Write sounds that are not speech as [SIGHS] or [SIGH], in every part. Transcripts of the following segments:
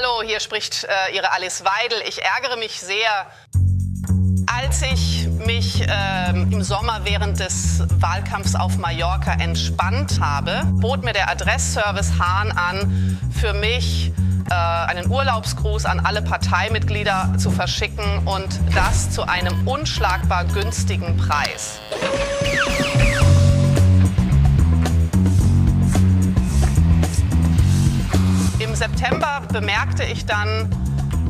Hallo, hier spricht äh, Ihre Alice Weidel. Ich ärgere mich sehr. Als ich mich äh, im Sommer während des Wahlkampfs auf Mallorca entspannt habe, bot mir der Adressservice Hahn an, für mich äh, einen Urlaubsgruß an alle Parteimitglieder zu verschicken und das zu einem unschlagbar günstigen Preis. September bemerkte ich dann,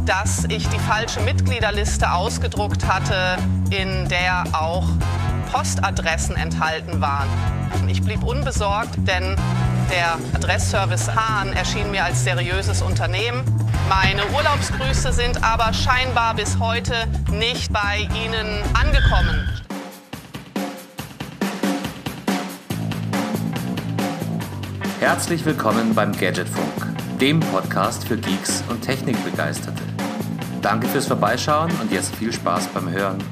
dass ich die falsche Mitgliederliste ausgedruckt hatte, in der auch Postadressen enthalten waren. Ich blieb unbesorgt, denn der Adressservice Hahn erschien mir als seriöses Unternehmen. Meine Urlaubsgrüße sind aber scheinbar bis heute nicht bei Ihnen angekommen. Herzlich willkommen beim Gadgetfunk, dem Podcast für Geeks und Technikbegeisterte. Danke fürs Vorbeischauen und jetzt viel Spaß beim Hören.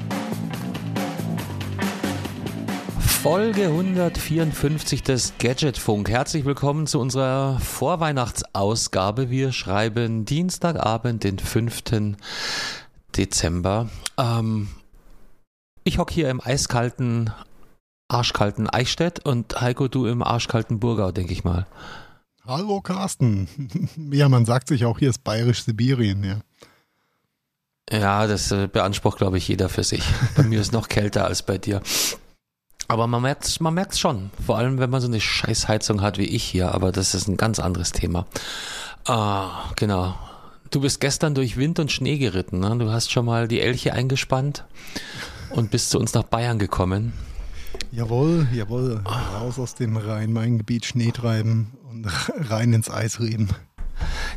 Folge 154 des Gadgetfunk. Herzlich willkommen zu unserer Vorweihnachtsausgabe. Wir schreiben Dienstagabend, den 5. Dezember. Ähm, ich hocke hier im eiskalten, arschkalten Eichstätt und Heiko, du im arschkalten Burgau, denke ich mal. Hallo Carsten. [LAUGHS] Ja, man sagt sich auch, hier ist bayerisch-Sibirien, ja. Ja, das äh, beansprucht, glaube ich, jeder für sich. Bei mir ist noch kälter als bei dir. Aber man merkt es man merkt's schon. Vor allem, wenn man so eine Scheißheizung hat wie ich hier. Aber das ist ein ganz anderes Thema. Ah, genau. Du bist gestern durch Wind und Schnee geritten. Ne? Du hast schon mal die Elche eingespannt und bist zu uns nach Bayern gekommen. Jawohl, jawohl. Raus aus dem Rhein-Main-Gebiet Schnee treiben [LAUGHS] rein ins Eis reden.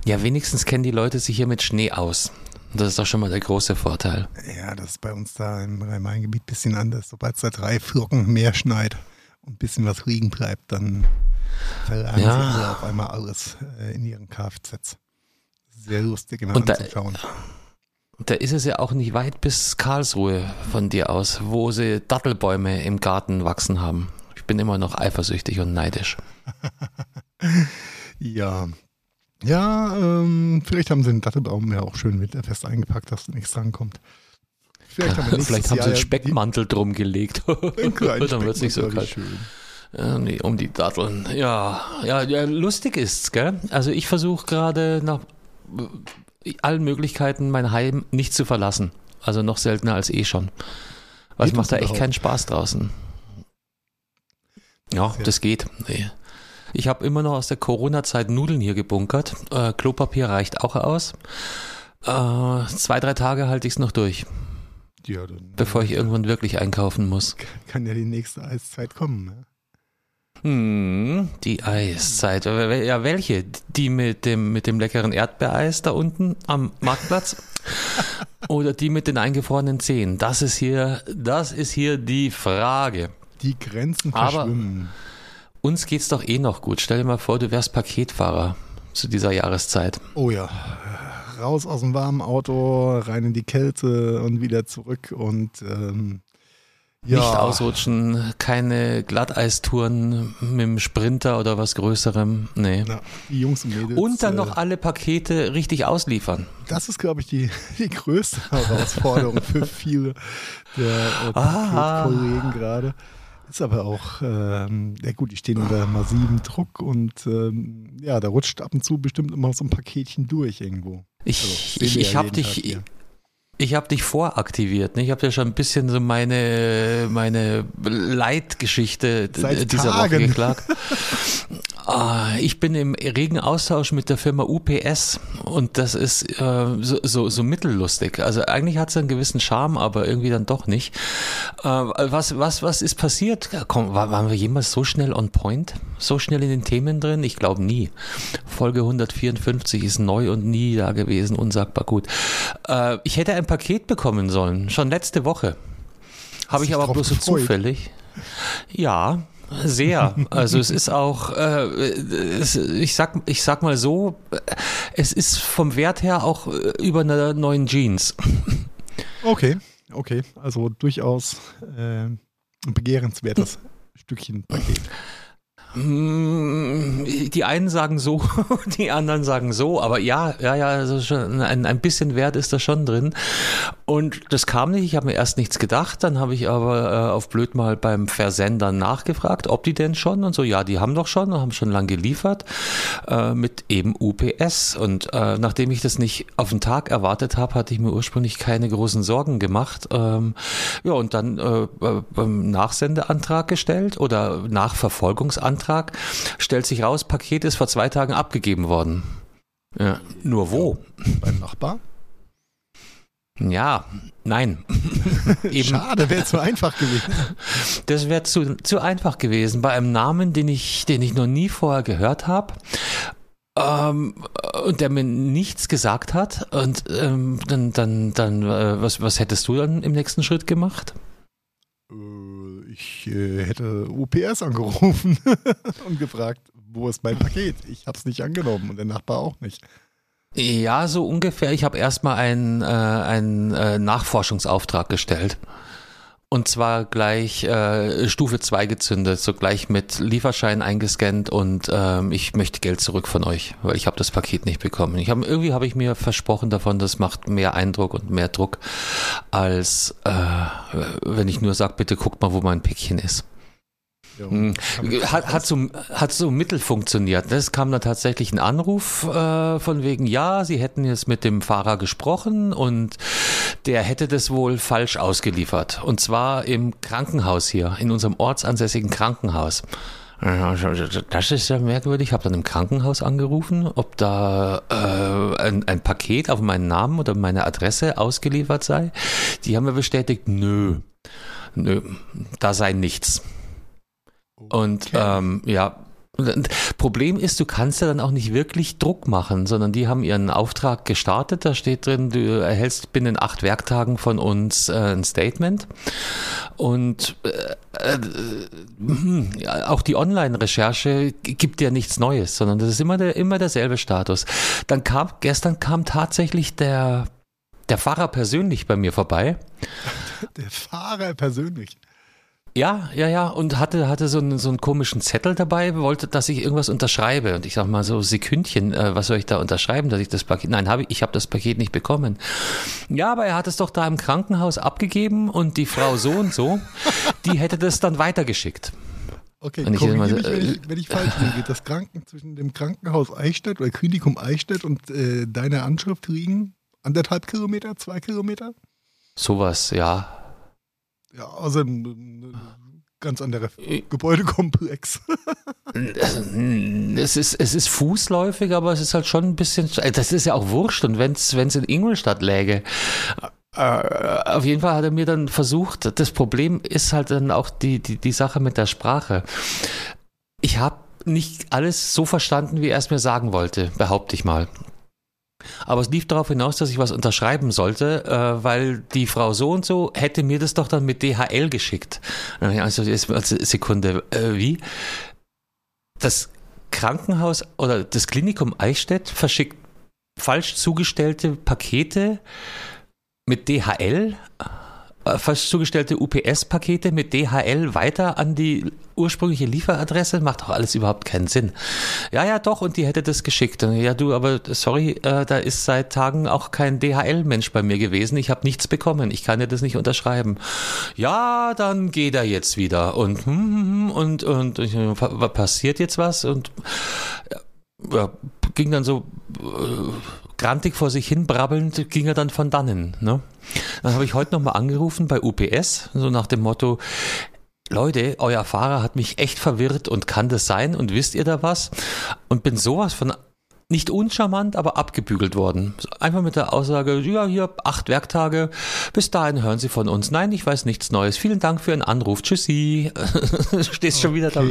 Ja, wenigstens kennen die Leute sich hier mit Schnee aus. Das ist doch schon mal der große Vorteil. Ja, das ist bei uns da im Rhein-Main-Gebiet ein bisschen anders. Sobald es da drei Flocken mehr schneit und ein bisschen was Regen bleibt, dann verlangen ja. sie alle auf einmal alles äh, in ihren Kfz. Sehr lustig immer und anzuschauen. Da, da ist es ja auch nicht weit bis Karlsruhe von dir aus, wo sie Dattelbäume im Garten wachsen haben. Ich bin immer noch eifersüchtig und neidisch. [LAUGHS] ja, ja, ähm, vielleicht haben sie den Dattelbaum ja auch schön winterfest eingepackt, dass da nichts drankommt. Vielleicht haben, vielleicht haben sie einen Speckmantel drum gelegt. [LAUGHS] Dann wird es nicht so kalt. Schön. Ja, nee, um die Datteln. Ja, ja, ja lustig ist's, gell? Also ich versuche gerade nach allen Möglichkeiten mein Heim nicht zu verlassen. Also noch seltener als eh schon. Weil es macht da echt keinen Spaß draußen. Ja, das geht. Nee. Ich habe immer noch aus der Corona-Zeit Nudeln hier gebunkert. Äh, Klopapier reicht auch aus. Äh, zwei, drei Tage halte ich es noch durch. Ja, dann, bevor ich irgendwann wirklich einkaufen muss. Kann ja die nächste Eiszeit kommen. Ne? Hm, die Eiszeit. Ja, welche? Die mit dem, mit dem leckeren Erdbeereis da unten am Marktplatz? [LAUGHS] Oder die mit den eingefrorenen Zehen? Das ist hier, das ist hier die Frage. Die Grenzen verschwimmen. Aber uns geht's doch eh noch gut. Stell dir mal vor, du wärst Paketfahrer zu dieser Jahreszeit. Oh ja. Raus aus dem warmen Auto, rein in die Kälte und wieder zurück und ähm, ja. Nicht ausrutschen, keine Glatteistouren mit dem Sprinter oder was Größerem. Nee. Na, die Jungs und Mädels. Und dann noch äh, alle Pakete richtig ausliefern. Das ist, glaube ich, die, [LAUGHS] die größte Herausforderung für viele der äh, Kollegen gerade. Ist aber auch, ähm, ja gut, die stehen unter massivem Druck und ähm, ja, da rutscht ab und zu bestimmt immer so ein Paketchen durch irgendwo. Ich, also, ich, ich habe dich, ich habe dich voraktiviert. Ne? Ich habe dir schon ein bisschen so meine, meine Leitgeschichte Seit dieser Tagen. Woche geklagt. [LAUGHS] Ah, ich bin im regen Austausch mit der Firma UPS und das ist äh, so, so, so mittellustig. Also eigentlich hat es einen gewissen Charme, aber irgendwie dann doch nicht. Äh, was, was, was ist passiert? Komm, waren wir jemals so schnell on point? So schnell in den Themen drin? Ich glaube nie. Folge 154 ist neu und nie da gewesen, unsagbar gut. Äh, ich hätte ein Paket bekommen sollen, schon letzte Woche. Habe ich aber bloß so zufällig. Ja, sehr. Also es ist auch, äh, es, ich sag, ich sag mal so, es ist vom Wert her auch äh, über einer neuen Jeans. Okay, okay. Also durchaus äh, ein begehrenswertes Stückchen Paket. Mm, die einen sagen so, [LAUGHS] die anderen sagen so, aber ja, ja, ja, also schon ein, ein bisschen Wert ist da schon drin. Und das kam nicht, ich habe mir erst nichts gedacht, dann habe ich aber äh, auf blöd mal beim Versender nachgefragt, ob die denn schon und so, ja, die haben doch schon, haben schon lang geliefert äh, mit eben UPS. Und äh, nachdem ich das nicht auf den Tag erwartet habe, hatte ich mir ursprünglich keine großen Sorgen gemacht. Ähm, ja, und dann äh, beim Nachsendeantrag gestellt oder Nachverfolgungsantrag Antrag, stellt sich raus, Paket ist vor zwei Tagen abgegeben worden. Ja, nur wo? Beim Nachbar? Ja, nein. [LAUGHS] Schade, wäre zu einfach gewesen. Das wäre zu, zu einfach gewesen. Bei einem Namen, den ich, den ich noch nie vorher gehört habe. Ähm, und der mir nichts gesagt hat. Und ähm, dann, dann, dann, äh, was, was hättest du dann im nächsten Schritt gemacht? Ich äh, hätte UPS angerufen [LAUGHS] und gefragt, wo ist mein Paket? Ich habe es nicht angenommen und der Nachbar auch nicht. Ja, so ungefähr. Ich habe erstmal einen, äh, einen äh, Nachforschungsauftrag gestellt. Und zwar gleich äh, Stufe 2 gezündet, so gleich mit Lieferschein eingescannt und ähm, ich möchte Geld zurück von euch, weil ich habe das Paket nicht bekommen. Ich hab, irgendwie habe ich mir versprochen davon, das macht mehr Eindruck und mehr Druck, als äh, wenn ich nur sage, bitte guckt mal, wo mein Päckchen ist. Hm. Hat, hat, so, hat so mittel funktioniert. Es kam dann tatsächlich ein Anruf äh, von wegen, ja, sie hätten jetzt mit dem Fahrer gesprochen und der hätte das wohl falsch ausgeliefert. Und zwar im Krankenhaus hier, in unserem ortsansässigen Krankenhaus. Das ist ja merkwürdig. Ich habe dann im Krankenhaus angerufen, ob da äh, ein, ein Paket auf meinen Namen oder meine Adresse ausgeliefert sei. Die haben mir bestätigt, nö, nö, da sei nichts. Und ähm, ja, Problem ist, du kannst ja dann auch nicht wirklich Druck machen, sondern die haben ihren Auftrag gestartet. Da steht drin, du erhältst binnen acht Werktagen von uns äh, ein Statement. Und äh, äh, ja, auch die Online-Recherche gibt ja nichts Neues, sondern das ist immer, der, immer derselbe Status. Dann kam, gestern kam tatsächlich der, der Fahrer persönlich bei mir vorbei. [LAUGHS] Der Fahrer persönlich? Ja, ja, ja, und hatte, hatte so einen, so einen komischen Zettel dabei, wollte, dass ich irgendwas unterschreibe. Und ich sag mal so, Sekündchen, äh, was soll ich da unterschreiben, dass ich das Paket, nein, habe ich, ich habe das Paket nicht bekommen. Ja, aber er hat es doch da im Krankenhaus abgegeben und die Frau so und so, die hätte das dann weitergeschickt. Okay, und ich mich, wenn, ich, wenn ich falsch liege, das Kranken zwischen dem Krankenhaus Eichstätt oder Klinikum Eichstätt und äh, deiner Anschrift liegen anderthalb Kilometer, zwei Kilometer? Sowas, ja. Ja, also ein, ganz anderer Gebäudekomplex. [LAUGHS] es, ist, es ist fußläufig, aber es ist halt schon ein bisschen. Das ist ja auch wurscht. Und wenn es in Ingolstadt läge. Äh, auf jeden Fall hat er mir dann versucht, das Problem ist halt dann auch die, die, die Sache mit der Sprache. Ich habe nicht alles so verstanden, wie er es mir sagen wollte, behaupte ich mal. Aber es lief darauf hinaus, dass ich was unterschreiben sollte, äh, weil die Frau so und so hätte mir das doch dann mit DHL geschickt. Also, Sekunde, äh, wie? Das Krankenhaus oder das Klinikum Eichstätt verschickt falsch zugestellte Pakete mit DHL äh, falsch zugestellte UPS-Pakete mit DHL weiter an die ursprüngliche Lieferadresse? Macht doch alles überhaupt keinen Sinn. Ja, ja, doch, und die hätte das geschickt. Ja, du, aber sorry, äh, da ist seit Tagen auch kein DHL-Mensch bei mir gewesen. Ich habe nichts bekommen. Ich kann dir das nicht unterschreiben. Ja, dann geht er jetzt wieder. Und, hm, hm, hm, und, und, und passiert jetzt was? Und ja, ging dann so äh, grantig vor sich hin brabbelnd, ging er dann von dannen. Ne? Dann habe ich heute nochmal angerufen bei UPS, so nach dem Motto, Leute, euer Fahrer hat mich echt verwirrt und kann das sein und wisst ihr da was? Und bin sowas von nicht uncharmant, aber abgebügelt worden. Einfach mit der Aussage, ja, hier acht Werktage, bis dahin hören Sie von uns. Nein, ich weiß nichts Neues. Vielen Dank für Ihren Anruf. Tschüssi. du [LAUGHS] stehst okay. schon wieder da.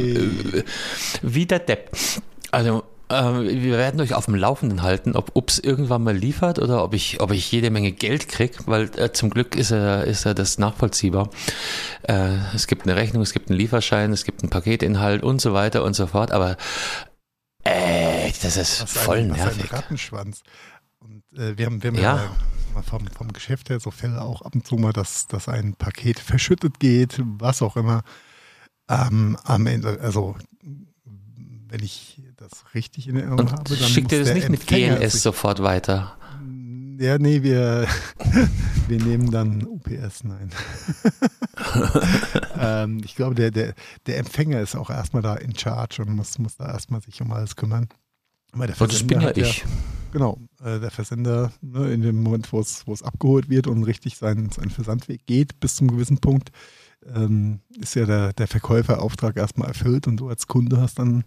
Wie der Depp. Also ähm, wir werden euch auf dem Laufenden halten, ob UPS irgendwann mal liefert oder ob ich, ob ich jede Menge Geld kriege, weil äh, zum Glück ist er, ist er das nachvollziehbar. Äh, es gibt eine Rechnung, es gibt einen Lieferschein, es gibt einen Paketinhalt und so weiter und so fort, aber äh, das ist was voll ein, nervig. Ein Rattenschwanz. Und äh, wir haben, wir haben ja. ja vom, vom Geschäft her so Fälle auch ab und zu mal, dass, dass ein Paket verschüttet geht, was auch immer. Ähm, am Ende, also wenn ich das richtig in Erinnerung Und habe, dann schickt ihr das nicht mit GLS sofort weiter? Ja, nee, wir, [LAUGHS] wir nehmen dann UPS, nein. [LAUGHS] ähm, ich glaube, der, der, der Empfänger ist auch erstmal da in Charge und muss, muss da erstmal sich um alles kümmern. Weil der das bin ja ich. Ja, genau, äh, der Versender, ne, in dem Moment, wo es, wo es abgeholt wird und richtig seinen, seinen Versandweg geht, bis zum gewissen Punkt, ähm, ist ja der, der Verkäuferauftrag erstmal erfüllt und du als Kunde hast dann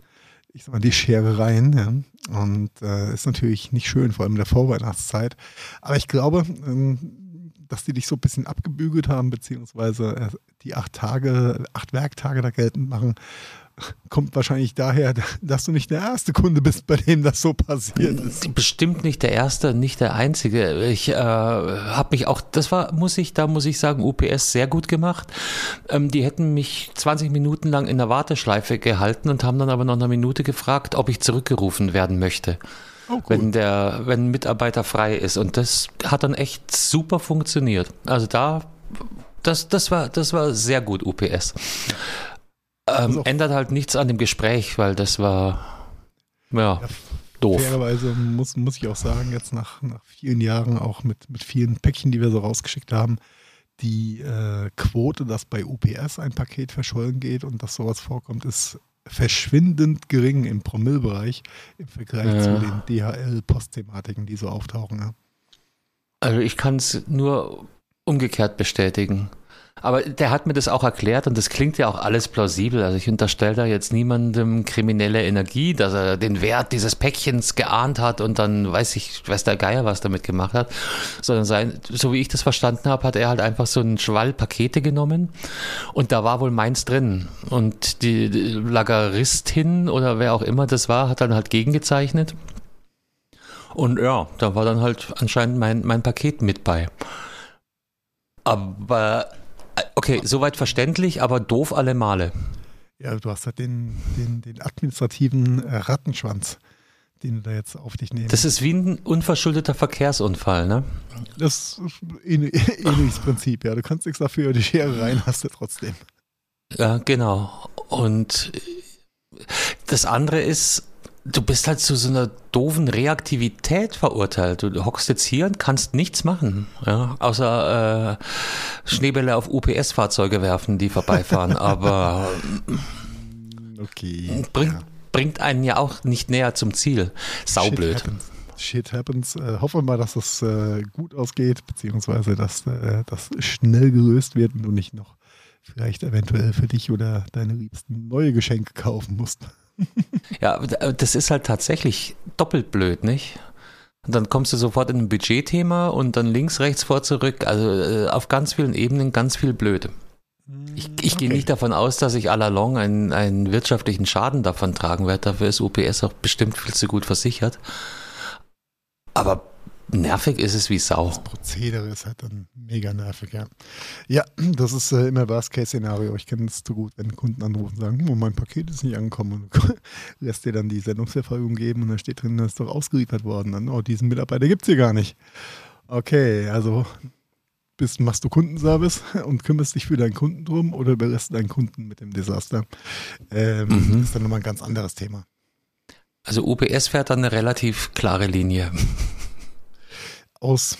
ich sag mal, die Scherereien. Ja. Und äh, ist natürlich nicht schön, vor allem in der Vorweihnachtszeit. Aber ich glaube, ähm, dass die dich so ein bisschen abgebügelt haben, beziehungsweise äh, die acht Tage, acht Werktage da geltend machen, kommt wahrscheinlich daher, dass du nicht der erste Kunde bist, bei dem das so passiert ist. Bestimmt nicht der erste, nicht der einzige. Ich äh, habe mich auch, das war, muss ich, da muss ich sagen, UPS sehr gut gemacht. Ähm, die hätten mich 20 Minuten lang in der Warteschleife gehalten und haben dann aber noch eine Minute gefragt, ob ich zurückgerufen werden möchte. Oh, wenn der, wenn ein Mitarbeiter frei ist. Und das hat dann echt super funktioniert. Also da, das, das war, das war sehr gut, UPS. Ähm, ändert halt nichts an dem Gespräch, weil das war ja, ja doof. Fairerweise muss, muss ich auch sagen, jetzt nach, nach vielen Jahren, auch mit, mit vielen Päckchen, die wir so rausgeschickt haben, die äh, Quote, dass bei UPS ein Paket verschollen geht und dass sowas vorkommt, ist verschwindend gering im Promillbereich im Vergleich ja. zu den DHL-Postthematiken, die so auftauchen. Ja. Also ich kann es nur umgekehrt bestätigen. Aber der hat mir das auch erklärt und das klingt ja auch alles plausibel. Also ich unterstelle da jetzt niemandem kriminelle Energie, dass er den Wert dieses Päckchens geahnt hat und dann weiß ich, weiß der Geier, was damit gemacht hat. Sondern sein, so wie ich das verstanden habe, hat er halt einfach so einen Schwall Pakete genommen und da war wohl meins drin. Und die, Lageristin oder wer auch immer das war, hat dann halt gegengezeichnet. Und ja, da war dann halt anscheinend mein, mein Paket mit bei. Aber Okay, soweit verständlich, aber doof alle Male. Ja, du hast halt den, den, den administrativen äh, Rattenschwanz, den du da jetzt auf dich nimmst. Das ist wie ein unverschuldeter Verkehrsunfall, ne? Das ist [LAUGHS] ähnliches Prinzip, ja. Du kannst nichts dafür, die Schere rein hast du trotzdem. Ja, genau. Und das andere ist, du bist halt zu so einer doofen Reaktivität verurteilt. Du hockst jetzt hier und kannst nichts machen, ja, außer äh, Schneebälle auf UPS-Fahrzeuge werfen, die vorbeifahren. [LAUGHS] Aber okay, bringt, ja. bringt einen ja auch nicht näher zum Ziel. Saublöd. Shit happens. Shit happens. Äh, hoffen wir mal, dass das äh, gut ausgeht, beziehungsweise dass äh, das schnell gelöst wird und du nicht noch vielleicht eventuell für dich oder deine Liebsten neue Geschenke kaufen musst. Ja, das ist halt tatsächlich doppelt blöd, nicht? Und dann kommst du sofort in ein Budgetthema und dann links, rechts, vor, zurück. Also äh, auf ganz vielen Ebenen ganz viel blöd. Ich, ich okay. gehe nicht davon aus, dass ich allalong einen, einen wirtschaftlichen Schaden davon tragen werde. Dafür ist UPS auch bestimmt viel zu gut versichert. Aber Nervig ist es wie Sau. Das Prozedere ist halt dann mega nervig, ja. Ja, das ist äh, immer Worst-Case-Szenario. Ich kenne es zu gut, wenn Kunden anrufen und sagen, oh, mein Paket ist nicht angekommen und [LAUGHS] lässt dir dann die Sendungsverfolgung geben und da steht drin, das ist doch ausgeliefert worden. Dann, oh, diesen Mitarbeiter gibt es hier gar nicht. Okay, also bist, machst du Kundenservice [LAUGHS] und kümmerst dich für deinen Kunden drum oder überlässt deinen Kunden mit dem Desaster. Ähm, mhm. Das ist dann nochmal ein ganz anderes Thema. Also UPS fährt dann eine relativ klare Linie aus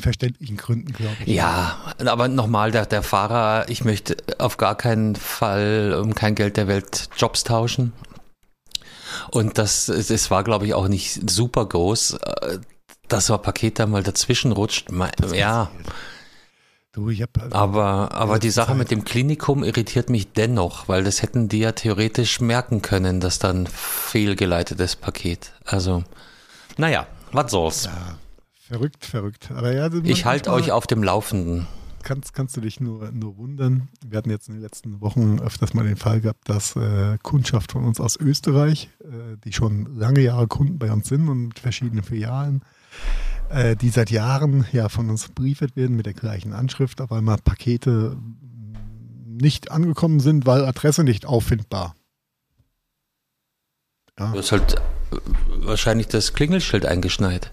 verständlichen Gründen, glaube ich. Ja, aber nochmal, der, der Fahrer, ich möchte auf gar keinen Fall um kein Geld der Welt Jobs tauschen. Und das, das war, glaube ich, auch nicht super groß, äh, dass so ein Paket da mal dazwischen rutscht. Ja. Du, ich hab, also aber aber die Sache Zeit. mit dem Klinikum irritiert mich dennoch, weil das hätten die ja theoretisch merken können, dass dann fehlgeleitetes Paket. Also, naja, was soll's. Ja. Verrückt, verrückt. Aber ja, ich halte euch auf dem Laufenden. Kannst, kannst du dich nur, nur wundern. Wir hatten jetzt in den letzten Wochen öfters mal den Fall gehabt, dass äh, Kundschaft von uns aus Österreich, äh, die schon lange Jahre Kunden bei uns sind und mit verschiedenen Filialen, äh, die seit Jahren ja von uns briefet werden mit der gleichen Anschrift, auf einmal Pakete nicht angekommen sind, weil Adresse nicht auffindbar. Ja. Du hast halt äh, wahrscheinlich das Klingelschild eingeschneit.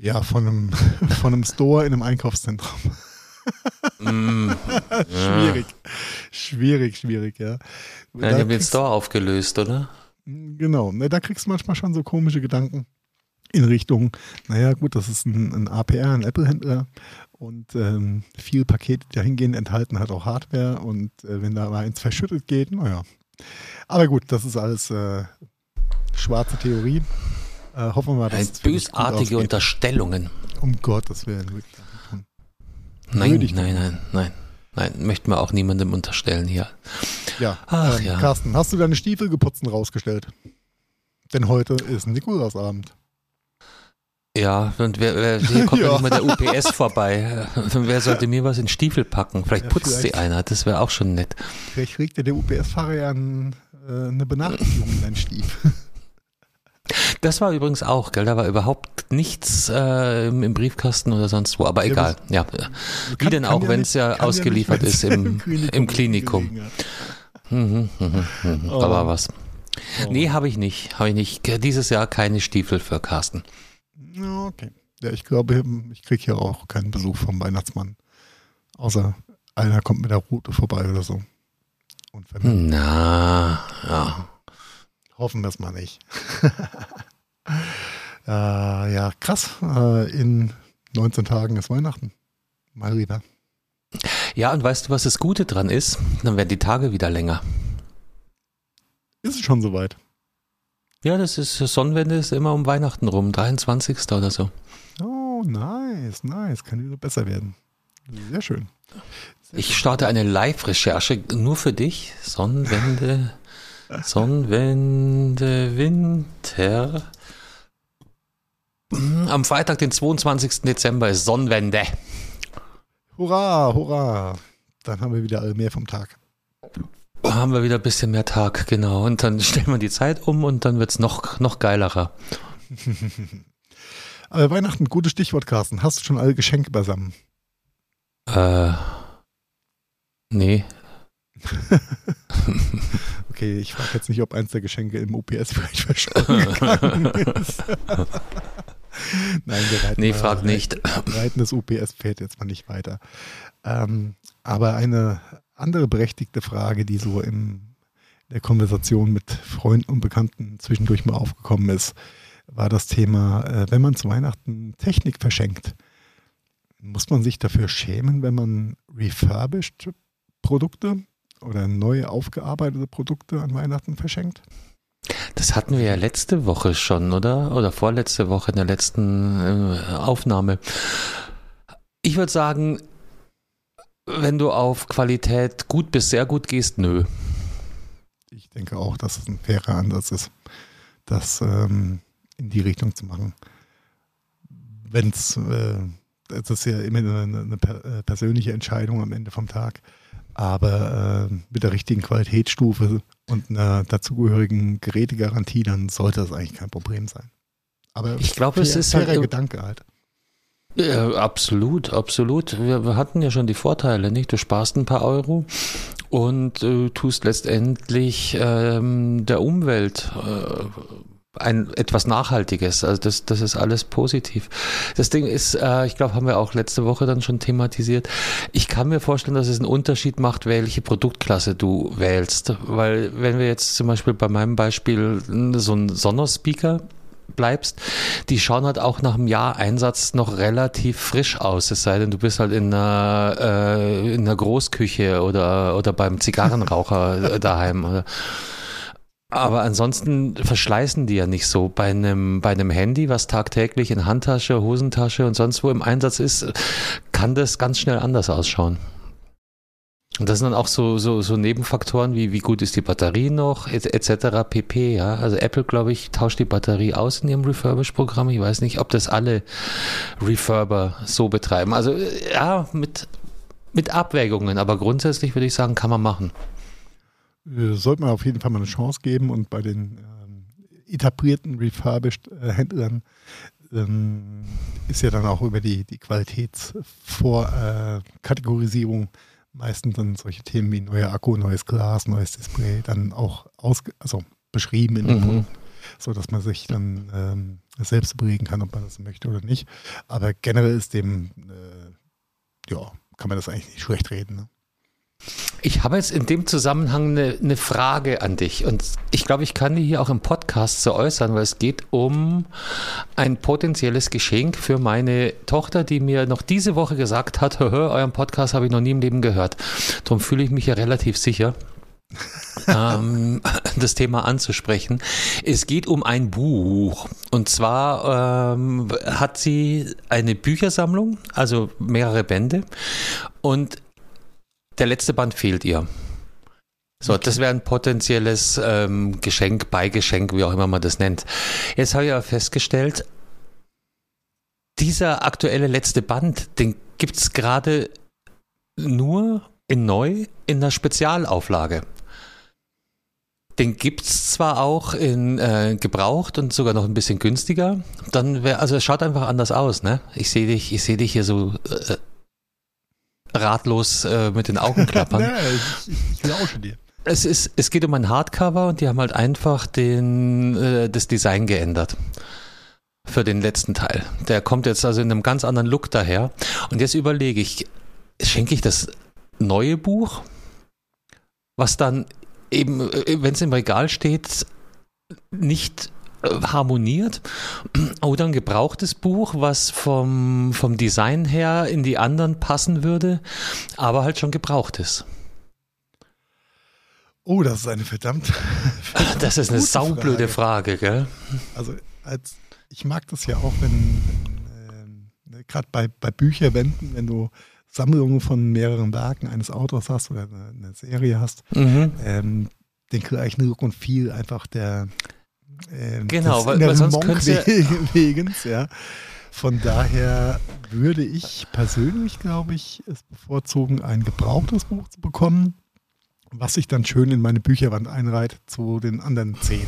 Ja, von einem, [LAUGHS] von einem Store in einem Einkaufszentrum. Mm, [LAUGHS] schwierig. Ja. Schwierig, schwierig, ja. ja die haben den Store aufgelöst, oder? Genau, ne, da kriegst du manchmal schon so komische Gedanken in Richtung, naja gut, das ist ein, ein APR, ein Apple-Händler und ähm, viele Pakete, die da hingehen, enthalten halt auch Hardware und äh, wenn da mal eins verschüttet geht, naja. Aber gut, das ist alles äh, schwarze Theorie. Äh, hoffen wir mal, dass es Bösartige Unterstellungen. Um Gottes Willen. Nein, nein, nein, nein. Nein, möchten wir auch niemandem unterstellen hier. Ja, Ach, ähm, ja. Carsten, hast du deine Stiefel geputzt und rausgestellt? Denn heute ist Nikolausabend. Ja, und wer, wer, hier kommt [LAUGHS] ja. nicht mal der UPS vorbei. wer sollte mir was in Stiefel packen? Vielleicht ja, putzt sie einer, das wäre auch schon nett. Vielleicht kriegt dir der UPS-Fahrer ja ein, äh, eine Benachrichtigung [LAUGHS] in deinen Stiefel. Das war übrigens auch, gell? Da war überhaupt nichts äh, im, Briefkasten oder sonst wo, aber egal. Ja, ja. Wie kann, denn auch, ja wenn es ja ausgeliefert ist im, Klinikum. Im Klinikum. Mhm, mhm, mhm. Oh. Da war was. Oh. Nee, habe ich nicht. Habe ich nicht. Dieses Jahr keine Stiefel für Carsten. Okay. Ja, ich glaube, ich kriege hier auch keinen Besuch vom Weihnachtsmann. Außer einer kommt mit der Route vorbei oder so. Na, ja. Hoffen wir es mal nicht. [LAUGHS] äh, ja, krass. Äh, in 19 Tagen ist Weihnachten. Mal wieder. Ja, und weißt du, was das Gute dran ist? Dann werden die Tage wieder länger. Ist es schon soweit? Ja, das ist Sonnenwende ist immer um Weihnachten rum, 23. oder so. Oh, nice, nice. Kann wieder besser werden. Sehr schön. Sehr ich starte eine Live-Recherche nur für dich. Sonnenwende Sonnenwende, Winter. Am Freitag, den 22. Dezember, ist Sonnenwende. Hurra, hurra. Dann haben wir wieder mehr vom Tag. Haben wir wieder ein bisschen mehr Tag, genau. Und dann stellen wir die Zeit um und dann wird es noch, noch geilerer. Aber [LAUGHS] Weihnachten, gutes Stichwort, Carsten. Hast du schon alle Geschenke beisammen? Äh, nee. [LAUGHS] okay, ich frage jetzt nicht, ob eins der Geschenke im UPS vielleicht verschwunden [LAUGHS] ist. [LAUGHS] Nein, wir reiten nee, frag nicht. Reiten das UPS fährt jetzt mal nicht weiter. Ähm, aber eine andere berechtigte Frage, die so in der Konversation mit Freunden und Bekannten zwischendurch mal aufgekommen ist, war das Thema, äh, wenn man zu Weihnachten Technik verschenkt, muss man sich dafür schämen, wenn man refurbished Produkte oder neu aufgearbeitete Produkte an Weihnachten verschenkt? Das hatten wir ja letzte Woche schon, oder? Oder vorletzte Woche in der letzten äh, Aufnahme. Ich würde sagen, wenn du auf Qualität gut bis sehr gut gehst, nö. Ich denke auch, dass es ein fairer Ansatz ist, das ähm, in die Richtung zu machen. Wenn es, äh, das ist ja immer eine, eine, äh, persönliche Entscheidung am Ende vom Tag aber äh, mit der richtigen Qualitätsstufe und einer dazugehörigen Gerätegarantie, dann sollte das eigentlich kein Problem sein. Aber ich glaube, es ist ein halt, Gedanke halt. Ja, absolut, absolut. Wir, wir, hatten ja schon die Vorteile, nicht? Du sparst ein paar Euro und äh, tust letztendlich ähm, der Umwelt äh, ein etwas Nachhaltiges. Also das, das ist alles positiv. Das Ding ist, äh, ich glaube, haben wir auch letzte Woche dann schon thematisiert. Ich kann mir vorstellen, dass es einen Unterschied macht, welche Produktklasse du wählst. Weil wenn wir jetzt zum Beispiel bei meinem Beispiel so ein Sonos-Speaker bleibst, die schauen halt auch nach einem Jahr Einsatz noch relativ frisch aus. Es sei denn, du bist halt in einer, äh, in einer Großküche oder, oder beim Zigarrenraucher daheim. Oder aber ansonsten verschleißen die ja nicht so. Bei einem, bei einem Handy, was tagtäglich in Handtasche, Hosentasche und sonst wo im Einsatz ist, kann das ganz schnell anders ausschauen. Und das sind dann auch so, so, so Nebenfaktoren wie, wie gut ist die Batterie noch, etc. pp. Ja, also Apple, glaube ich, tauscht die Batterie aus in ihrem Refurbish-Programm. Ich weiß nicht, ob das alle Refurber so betreiben. Also ja, mit, mit Abwägungen, aber grundsätzlich würde ich sagen, kann man machen. Sollte man auf jeden Fall mal eine Chance geben und bei den ähm, etablierten Refurbished-Händlern äh, ähm, ist ja dann auch über die, die Qualitätsvorkategorisierung äh, meistens dann solche Themen wie neuer Akku, neues Glas, neues Display dann auch aus, also beschrieben in mhm. so dass man sich dann ähm, selbst überlegen kann, ob man das möchte oder nicht. Aber generell ist dem, äh, ja, kann man das eigentlich nicht schlecht reden. Ne? Ich habe jetzt in dem Zusammenhang eine, eine, Frage an dich und ich glaube, ich kann die hier auch im Podcast so äußern, weil es geht um ein potenzielles Geschenk für meine Tochter, die mir noch diese Woche gesagt hat, [LAUGHS] euren Podcast habe ich noch nie im Leben gehört. Darum fühle ich mich ja relativ sicher. [LAUGHS] ähm, das Thema anzusprechen. Es geht um ein Buch. Und zwar ähm, hat sie eine Büchersammlung, also mehrere Bände. Und der letzte Band fehlt ihr. So, okay. das wäre ein potenzielles ähm, Geschenk, Beigeschenk, wie auch immer man das nennt. Jetzt habe ich aber festgestellt, dieser aktuelle letzte Band, den gibt es gerade nur in neu in der Spezialauflage. Den gibt es zwar auch in äh, gebraucht und sogar noch ein bisschen günstiger. Dann wäre, also es schaut einfach anders aus, ne? Ich sehe dich, ich sehe dich hier so äh, ratlos äh, mit den Augen klappern. [LAUGHS] nee, ich, ich lausche dir. Es, ist, es geht um ein Hardcover und die haben halt einfach den, äh, das Design geändert. Für den letzten Teil. Der kommt jetzt also in einem ganz anderen Look daher. Und jetzt überlege ich, schenke ich das neue Buch, was dann eben, äh, wenn es im Regal steht, nicht harmoniert oder ein gebrauchtes Buch, was vom, vom Design her in die anderen passen würde, aber halt schon gebraucht ist. Oh, das ist eine verdammt. [LAUGHS] verdammt das ist eine saublöde Frage. Frage, gell? Also, als, ich mag das ja auch, wenn, wenn äh, gerade bei, bei Bücherwänden, wenn du Sammlungen von mehreren Werken eines Autors hast oder eine, eine Serie hast, mhm. ähm, den gleichen Look und viel einfach der ähm, genau, weil, weil sonst könnte wegens, ja. Von daher würde ich persönlich, glaube ich, es bevorzugen, ein gebrauchtes Buch zu bekommen, was sich dann schön in meine Bücherwand einreiht zu den anderen zehn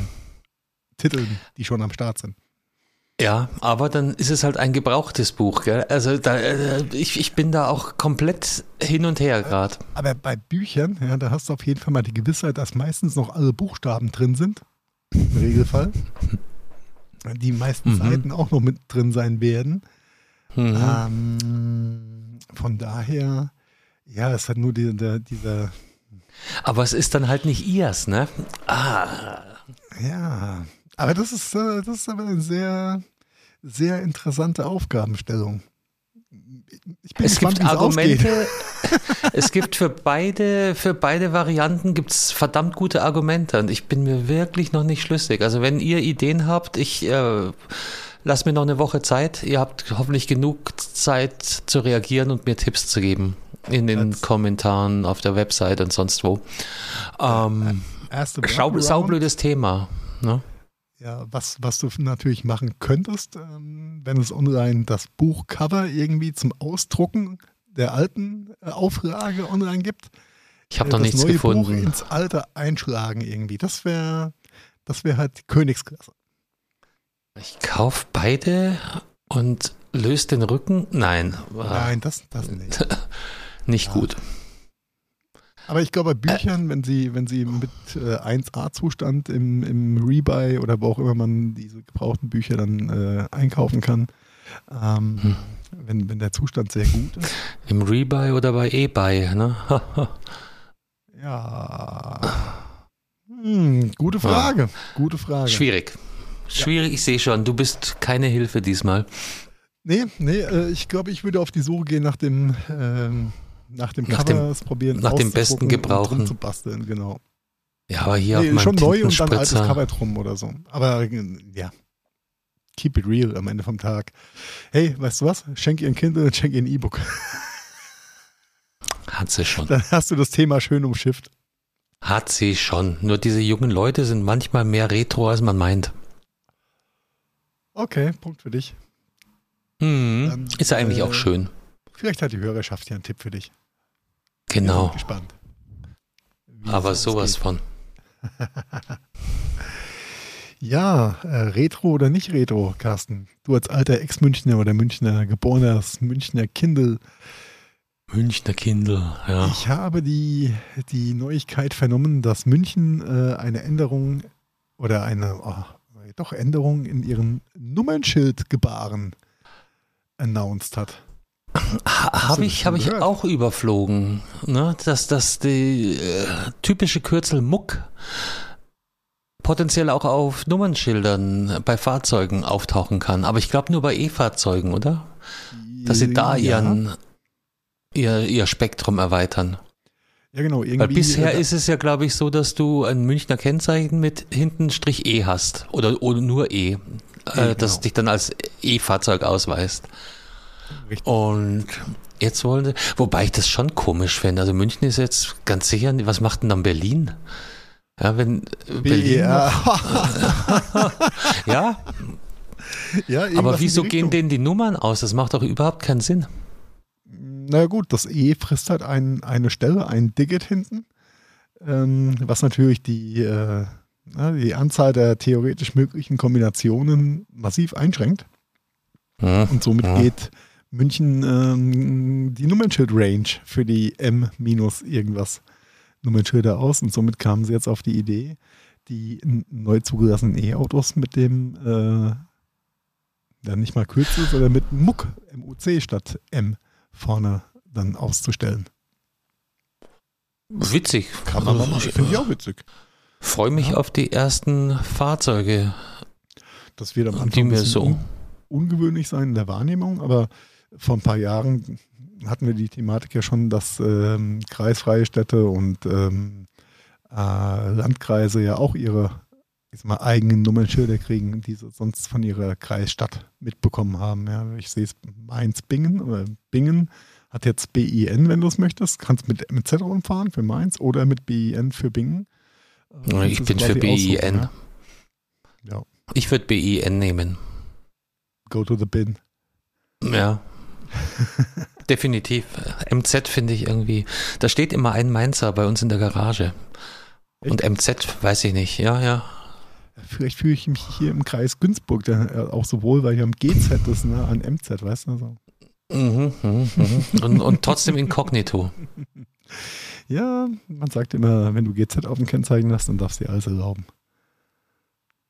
Titeln, die schon am Start sind. Ja, aber dann ist es halt ein gebrauchtes Buch, gell? Also da, äh, ich, ich bin da auch komplett hin und her gerade. Aber bei Büchern, ja, da hast du auf jeden Fall mal die Gewissheit, dass meistens noch alle Buchstaben drin sind. Im Regelfall. [LAUGHS] Die meisten mhm. Seiten auch noch mit drin sein werden. Mhm. Ähm, von daher, ja, es hat nur die, der, dieser. Aber es ist dann halt nicht ihrs, ne? Ah. Ja, aber das ist, äh, das ist aber eine sehr, sehr interessante Aufgabenstellung. Es gespannt, gibt Argumente. [LAUGHS] es gibt für beide, für beide Varianten gibt's verdammt gute Argumente und ich bin mir wirklich noch nicht schlüssig. Also wenn ihr Ideen habt, ich äh, lasst mir noch eine Woche Zeit. Ihr habt hoffentlich genug Zeit zu reagieren und mir Tipps zu geben in den That's Kommentaren auf der Website und sonst wo. Ähm, saublödes Thema. Ne? Ja, was, was du natürlich machen könntest, ähm, wenn es online das Buchcover irgendwie zum Ausdrucken der alten äh, Auflage online gibt. Ich habe äh, noch nichts neue gefunden. Buch ins Alter einschlagen irgendwie. Das wäre das wäre halt Königsklasse. Ich kaufe beide und löse den Rücken? Nein. Nein, das, das nicht. [LAUGHS] nicht ja. gut. Aber ich glaube, bei Büchern, wenn sie, wenn sie mit äh, 1A-Zustand im, im Rebuy oder wo auch immer man diese gebrauchten Bücher dann äh, einkaufen kann, ähm, hm. wenn, wenn der Zustand sehr gut ist. Im Rebuy oder bei E-Buy, ne? [LAUGHS] ja. Hm, gute Frage. Ja. Gute Frage. Schwierig. Schwierig, ja. ich sehe schon. Du bist keine Hilfe diesmal. Nee, nee, äh, ich glaube, ich würde auf die Suche gehen nach dem ähm, nach dem nach Cover dem, probieren, nach dem besten gebrauchen zu basteln, genau. Ja, aber hier nee, schon neu und dann altes Cover drum oder so. Aber ja, keep it real am Ende vom Tag. Hey, weißt du was? Schenk ihr ein Kindle, [LAUGHS] schenk ihr ein E-Book. Hat sie schon. Dann hast du das Thema schön umschifft. Hat sie schon. Nur diese jungen Leute sind manchmal mehr retro, als man meint. Okay, Punkt für dich. Hm, Dann, ist eigentlich äh, auch schön. Vielleicht hat die Hörerschaft ja einen Tipp für dich. Genau. Ich bin gespannt. Aber sowas von. [LAUGHS] ja, äh, Retro oder nicht Retro, Carsten? Du als alter Ex-Münchner oder Münchner, geborenes Münchner Kindle. Münchner Kindle, ja. Ich habe die, die Neuigkeit vernommen, dass München äh, eine Änderung oder eine oh, doch Änderung in ihrem Nummernschild gebaren announced hat. Habe ich, hab ich auch überflogen, ne? dass das die äh, typische Kürzel Muck potenziell auch auf Nummernschildern bei Fahrzeugen auftauchen kann. Aber ich glaube nur bei E-Fahrzeugen, oder? Dass sie da ihren, ja. ihr, ihr Spektrum erweitern. Ja, genau. Irgendwie, Weil bisher äh, ist es ja, glaube ich, so, dass du ein Münchner Kennzeichen mit hinten Strich E hast. Oder, oder nur E. Äh, e das genau. dich dann als E-Fahrzeug ausweist. Richtig. Und jetzt wollen sie, wobei ich das schon komisch finde. Also München ist jetzt ganz sicher, was macht denn dann Berlin? Ja, wenn Berlin. [LAUGHS] ja. ja aber wieso gehen denen die Nummern aus? Das macht doch überhaupt keinen Sinn. Na gut, das E frisst halt ein, eine Stelle, ein Digit hinten, ähm, was natürlich die, äh, die Anzahl der theoretisch möglichen Kombinationen massiv einschränkt. Ja, Und somit ja. geht München ähm, die Nummernschild-Range für die M- irgendwas Nummernschilder aus und somit kamen sie jetzt auf die Idee, die neu zugelassenen E-Autos mit dem äh, dann nicht mal Kürzel, sondern mit MUC, MUC statt M vorne dann auszustellen. Witzig. Kann man also, Finde ich auch witzig. Freue mich ja. auf die ersten Fahrzeuge. Das wird am Anfang die mir so ungewöhnlich sein in der Wahrnehmung, aber vor ein paar Jahren hatten wir die Thematik ja schon, dass ähm, kreisfreie Städte und ähm, äh, Landkreise ja auch ihre ich mal, eigenen Nummernschilder kriegen, die sie sonst von ihrer Kreisstadt mitbekommen haben. Ja, ich sehe es Mainz-Bingen oder Bingen hat jetzt BIN, wenn du es möchtest. Kannst mit, mit Z rumfahren für Mainz oder mit BIN für Bingen. Äh, ich bin für BIN. Ja. ja. Ich würde BIN nehmen. Go to the bin. Ja. [LAUGHS] Definitiv. MZ finde ich irgendwie, da steht immer ein Mainzer bei uns in der Garage. Und MZ weiß ich nicht, ja, ja. Vielleicht fühle ich mich hier im Kreis Günzburg dann äh, auch so wohl, weil ich am GZ ist, ne, an MZ, weißt du? So. Mhm, mh, mh. Und, und trotzdem inkognito. [LAUGHS] Ja, man sagt immer, wenn du GZ auf dem Kennzeichen hast, dann darfst du dir alles erlauben.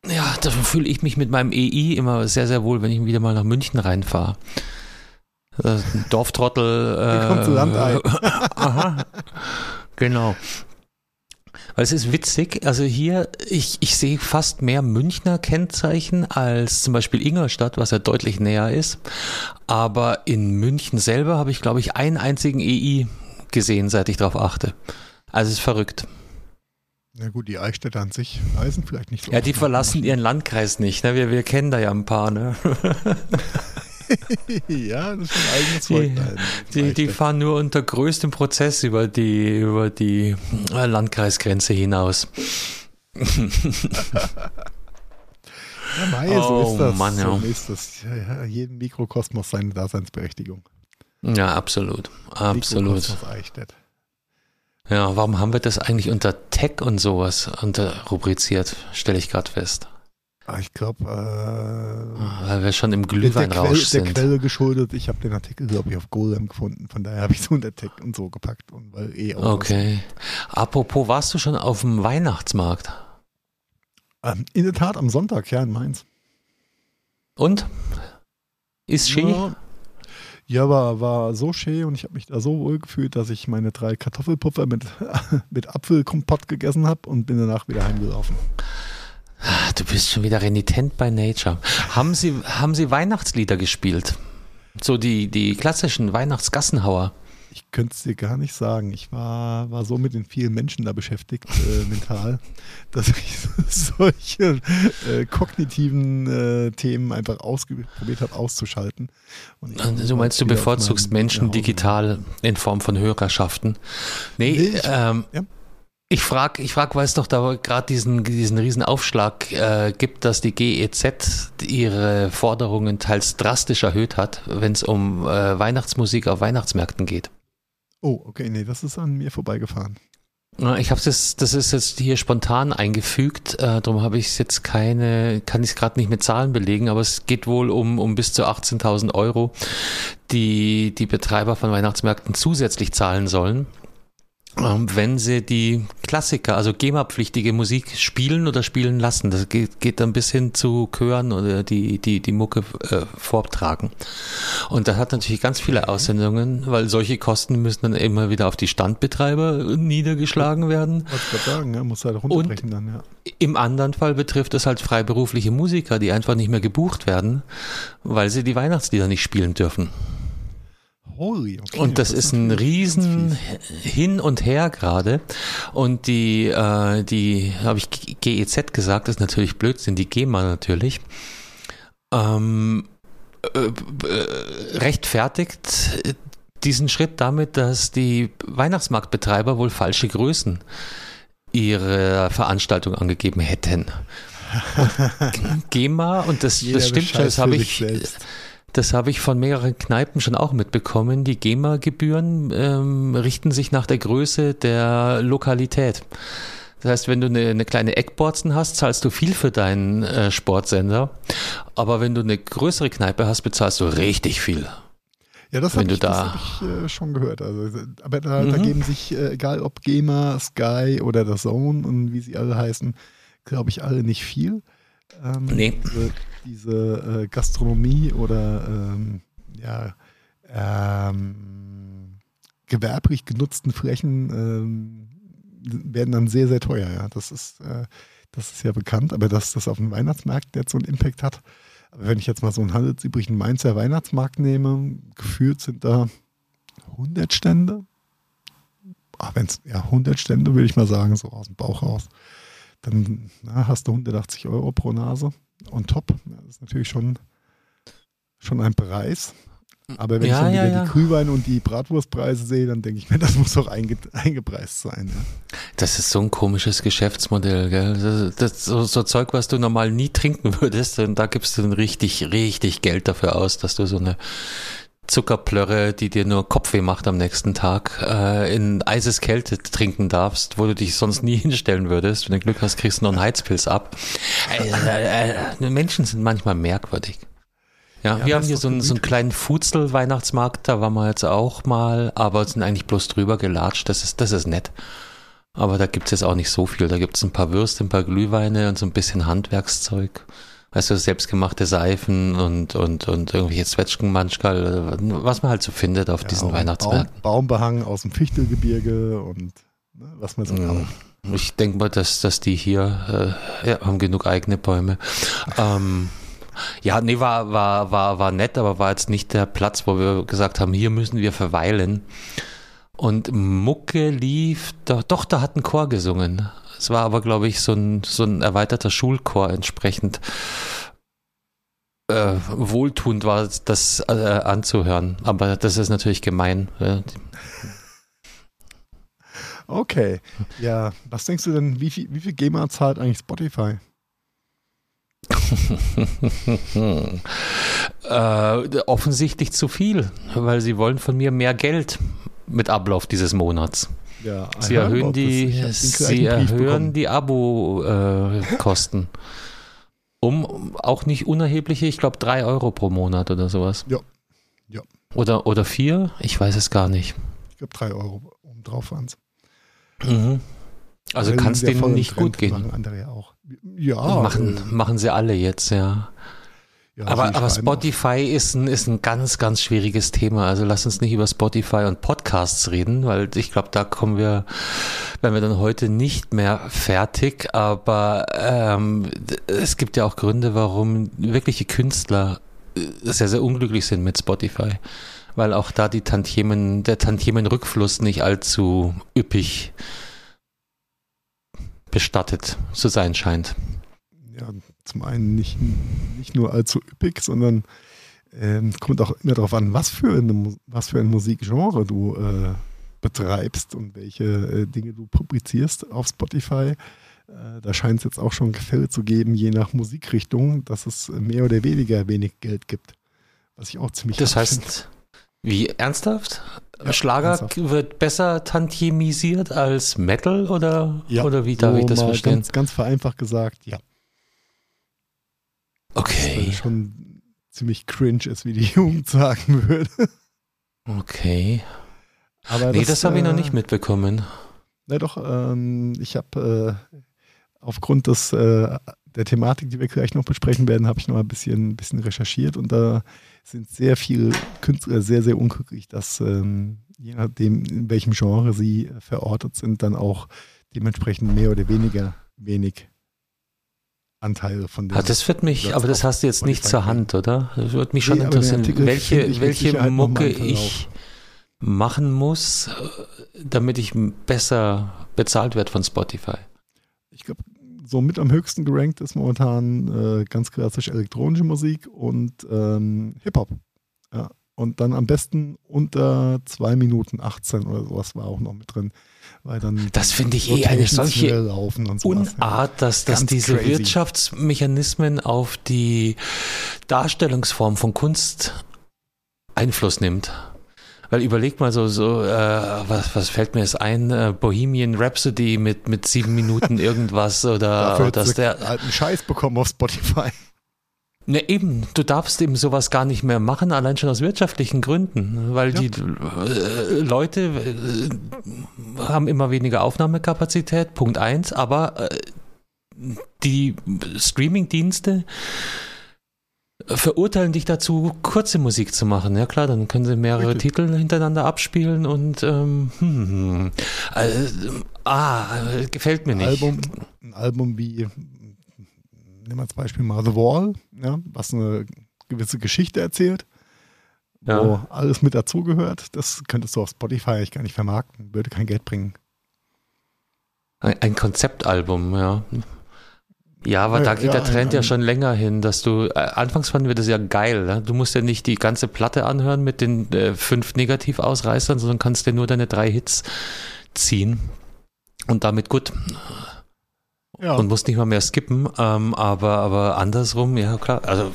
Ja, da fühle ich mich mit meinem EI immer sehr, sehr wohl, wenn ich wieder mal nach München reinfahre. Dorftrottel. Äh, kommt zu Land ein. aha. Genau. Weil es ist witzig, also hier, ich, ich sehe fast mehr Münchner Kennzeichen als zum Beispiel Ingolstadt, was ja deutlich näher ist. Aber in München selber habe ich, glaube ich, einen einzigen EI gesehen, seit ich darauf achte. Also es ist verrückt. Na gut, die Eichstätter an sich reisen vielleicht nicht so. Ja, die verlassen ihren Landkreis nicht. Ne? Wir, wir kennen da ja ein paar. Ne? [LAUGHS] [LAUGHS] ja, das ist ein eigenes Volk. Die, die, die, fahren nur unter größtem Prozess über die, über die äh, Landkreisgrenze hinaus. [LAUGHS] ja, Mai, oh, so ist das. Mann, ja. So ist das. Ja, ja, jeden Mikrokosmos seine Daseinsberechtigung. Ja, absolut. Absolut. Ja, warum haben wir das eigentlich unter Tech und sowas unter rubriziert, stelle ich gerade fest. Ah, ich glaube, äh, weil wir schon im Glühweinrausch sind. Der Quelle geschuldet. Ich habe den Artikel, glaube ich, auf Golem gefunden. Von daher habe ich so Tech und so gepackt. Und weil eh okay. Apropos, warst du schon auf dem Weihnachtsmarkt? Ähm, in der Tat, am Sonntag, ja, in Mainz. Und? Ist schön? Ja, ja, war, war so schön und ich habe mich da so wohl gefühlt, dass ich meine drei Kartoffelpuffer mit, [LAUGHS] mit Apfelkompott gegessen habe und bin danach wieder heimgelaufen. Ah, du bist schon wieder renitent bei Nature. Haben Sie, haben Sie Weihnachtslieder gespielt? So die, die klassischen Weihnachtsgassenhauer? Ich könnte es dir gar nicht sagen. Ich war, war so mit den vielen Menschen da beschäftigt, äh, [LAUGHS] mental, dass ich [LAUGHS] solche äh, kognitiven äh, Themen einfach ausprobiert habe, auszuschalten. du meinst, du bevorzugst Menschen digital in Form von Hörerschaften? Nee, nee ich, ähm, ja. Ich frage, ich frag, weil es doch da gerade diesen, diesen riesen Aufschlag äh, gibt, dass die GEZ ihre Forderungen teils drastisch erhöht hat, wenn es um äh, Weihnachtsmusik auf Weihnachtsmärkten geht. Oh, okay, nee, das ist an mir vorbeigefahren. Ich habe das, das ist jetzt hier spontan eingefügt, äh, darum habe ich jetzt keine, kann ich es gerade nicht mit Zahlen belegen, aber es geht wohl um, um bis zu 18.000 Euro, die die Betreiber von Weihnachtsmärkten zusätzlich zahlen sollen wenn sie die Klassiker, also GEMA-pflichtige Musik spielen oder spielen lassen. Das geht, geht dann bis hin zu Chören oder die, die, die Mucke äh, vortragen. Und das hat natürlich ganz viele Aussendungen, weil solche Kosten müssen dann immer wieder auf die Standbetreiber niedergeschlagen werden. Was ich sagen, ja, muss halt runterbrechen Und dann, ja. Im anderen Fall betrifft es halt freiberufliche Musiker, die einfach nicht mehr gebucht werden, weil sie die Weihnachtslieder nicht spielen dürfen. Holy, okay. Und das, das ist ein riesen Hin und Her gerade. Und die, äh, die, habe ich GEZ gesagt, das ist natürlich Blödsinn, die GEMA natürlich. Ähm, äh, äh, rechtfertigt diesen Schritt damit, dass die Weihnachtsmarktbetreiber wohl falsche Größen ihrer Veranstaltung angegeben hätten. Und [LAUGHS] GEMA, und das, das stimmt schon, das habe ich. Selbst das habe ich von mehreren Kneipen schon auch mitbekommen. Die GEMA-Gebühren ähm, richten sich nach der Größe der Lokalität. Das heißt, wenn du eine, eine kleine Eckborzen hast, zahlst du viel für deinen äh, Sportsender. Aber wenn du eine größere Kneipe hast, bezahlst du richtig viel. Ja, das habe ich, da hab ich äh, schon gehört. Also, aber da, mhm. da geben sich, äh, egal ob GEMA, Sky oder The Zone und wie sie alle heißen, glaube ich, alle nicht viel. Ähm, nee. Diese, diese äh, Gastronomie oder ähm, ja, ähm, gewerblich genutzten Flächen ähm, werden dann sehr, sehr teuer. Ja. Das, ist, äh, das ist ja bekannt, aber dass das auf dem Weihnachtsmarkt jetzt so einen Impact hat. Aber wenn ich jetzt mal so einen handelsübrigen Mainzer Weihnachtsmarkt nehme, gefühlt sind da 100 Stände. Ach, wenn es ja 100 Stände, würde ich mal sagen, so aus dem Bauch raus. Dann na, hast du 180 Euro pro Nase on top. Das ist natürlich schon, schon ein Preis. Aber wenn ja, ich dann wieder ja, die Glühwein und die Bratwurstpreise sehe, dann denke ich mir, [LAUGHS] das muss doch einge eingepreist sein. Ja. Das ist so ein komisches Geschäftsmodell, gell? Das, das so, so, Zeug, was du normal nie trinken [LAUGHS] würdest, und da gibst du dann richtig, richtig Geld dafür aus, dass du so eine Zuckerplörre, die dir nur Kopfweh macht am nächsten Tag, äh, in eises Kälte trinken darfst, wo du dich sonst nie [LAUGHS] hinstellen würdest. Wenn du Glück hast, kriegst du noch einen Heizpilz ab. Äh, äh, äh, Menschen sind manchmal merkwürdig. Ja, ja wir haben hier so einen, so einen kleinen Futzel-Weihnachtsmarkt, da waren wir jetzt auch mal, aber sind eigentlich bloß drüber gelatscht. Das ist, das ist nett. Aber da gibt's jetzt auch nicht so viel. Da gibt's ein paar Würste, ein paar Glühweine und so ein bisschen Handwerkszeug weißt du, selbstgemachte Seifen und, und, und irgendwelche Zwetschgenmanschkal, was man halt so findet auf ja, diesen Weihnachtsmärkten. Baum, Baumbehang aus dem Fichtelgebirge und ne, was man so kauft. Ich denke mal, dass, dass die hier äh, ja, haben genug eigene Bäume. ähm, ja, nee, war, war, war, war nett, aber war jetzt nicht der Platz, wo wir gesagt haben, hier müssen wir verweilen. Und Mucke lief, doch, doch da hat ein Chor gesungen. Es war aber, glaube ich, so ein, so ein erweiterter Schulchor entsprechend. Äh, wohltuend war das äh, anzuhören, aber das ist natürlich gemein. Ja. Okay, ja, was denkst du denn, wie viel, wie viel GEMA zahlt eigentlich Spotify? [LAUGHS] äh, offensichtlich zu viel, weil sie wollen von mir mehr Geld mit Ablauf dieses Monats. Ja, sie erhöhen die, sie erhöhen die Abo-Kosten. Äh, [LAUGHS] um auch nicht unerhebliche, ich glaube, drei Euro pro Monat oder sowas. Ja. ja. Oder, oder vier? Ich weiß es gar nicht. Ich glaube, drei Euro um drauf waren es. Mhm. Also kann es denen nicht gut gehen. Machen andere ja auch. Ja. Machen, äh, machen sie alle jetzt, ja. Ja, aber, aber Spotify ist ein, ist ein ganz, ganz schwieriges Thema. Also lass uns nicht über Spotify und Podcasts reden, weil ich glaube, da kommen wir, werden wir dann heute nicht mehr fertig. Aber ähm, es gibt ja auch Gründe, warum wirkliche Künstler äh, sehr, sehr unglücklich sind mit Spotify. Weil auch da die Tantiemen, der Tantiemenrückfluss nicht allzu üppig bestattet zu sein scheint. Ja, zum einen nicht, nicht nur allzu üppig, sondern ähm, kommt auch immer darauf an, was für, eine, was für ein Musikgenre du äh, betreibst und welche äh, Dinge du publizierst auf Spotify. Äh, da scheint es jetzt auch schon Gefälle zu geben, je nach Musikrichtung, dass es mehr oder weniger wenig Geld gibt. Was ich auch ziemlich Das heißt, find. wie ernsthaft? Ja, Schlager ernsthaft. wird besser tantiemisiert als Metal oder, ja, oder wie darf so ich das verstehen? Ganz, ganz vereinfacht gesagt, ja. Okay. Was schon ziemlich cringe ist, wie die Jugend sagen würde. Okay. Aber nee, das, das habe ich noch nicht äh, mitbekommen. Na doch, ähm, ich habe äh, aufgrund des, äh, der Thematik, die wir gleich noch besprechen werden, habe ich noch ein bisschen, ein bisschen recherchiert und da sind sehr viele Künstler sehr, sehr unglücklich, dass ähm, je nachdem, in welchem Genre sie verortet sind, dann auch dementsprechend mehr oder weniger wenig Anteile von dem. Ah, das wird mich, aber das hast du jetzt nicht zur Hand, oder? Das würde mich schon nee, interessieren, welche, welche Mucke ich machen muss, damit ich besser bezahlt werde von Spotify. Ich glaube, so mit am höchsten gerankt ist momentan äh, ganz klassisch elektronische Musik und ähm, Hip-Hop. Ja. Und dann am besten unter 2 Minuten 18 oder sowas war auch noch mit drin. Weil dann das finde ich eh eine solche Unart, dass, dass diese crazy. Wirtschaftsmechanismen auf die Darstellungsform von Kunst Einfluss nimmt. Weil überleg mal so, so äh, was, was fällt mir jetzt ein? Äh, Bohemian Rhapsody mit, mit sieben Minuten [LAUGHS] irgendwas oder Dafür dass der alten Scheiß bekommen auf Spotify. Ne, eben, du darfst eben sowas gar nicht mehr machen, allein schon aus wirtschaftlichen Gründen, weil ja. die äh, Leute äh, haben immer weniger Aufnahmekapazität, Punkt eins, aber äh, die Streaming-Dienste verurteilen dich dazu, kurze Musik zu machen. Ja klar, dann können sie mehrere Richtig. Titel hintereinander abspielen und ähm, hm, äh, ah, gefällt mir nicht. Album, ein Album wie nehmen wir als Beispiel mal The Wall, ja, was eine gewisse Geschichte erzählt, ja. wo alles mit dazugehört. Das könntest du auf Spotify eigentlich gar nicht vermarkten, würde kein Geld bringen. Ein, ein Konzeptalbum, ja. Ja, aber ja, da geht ja, der Trend ein, ja schon länger hin, dass du, äh, anfangs fanden wir das ja geil, ne? du musst ja nicht die ganze Platte anhören mit den äh, fünf Negativausreißern, sondern kannst dir nur deine drei Hits ziehen und damit gut ja. und musst nicht mal mehr skippen. Ähm, aber, aber andersrum, ja klar, also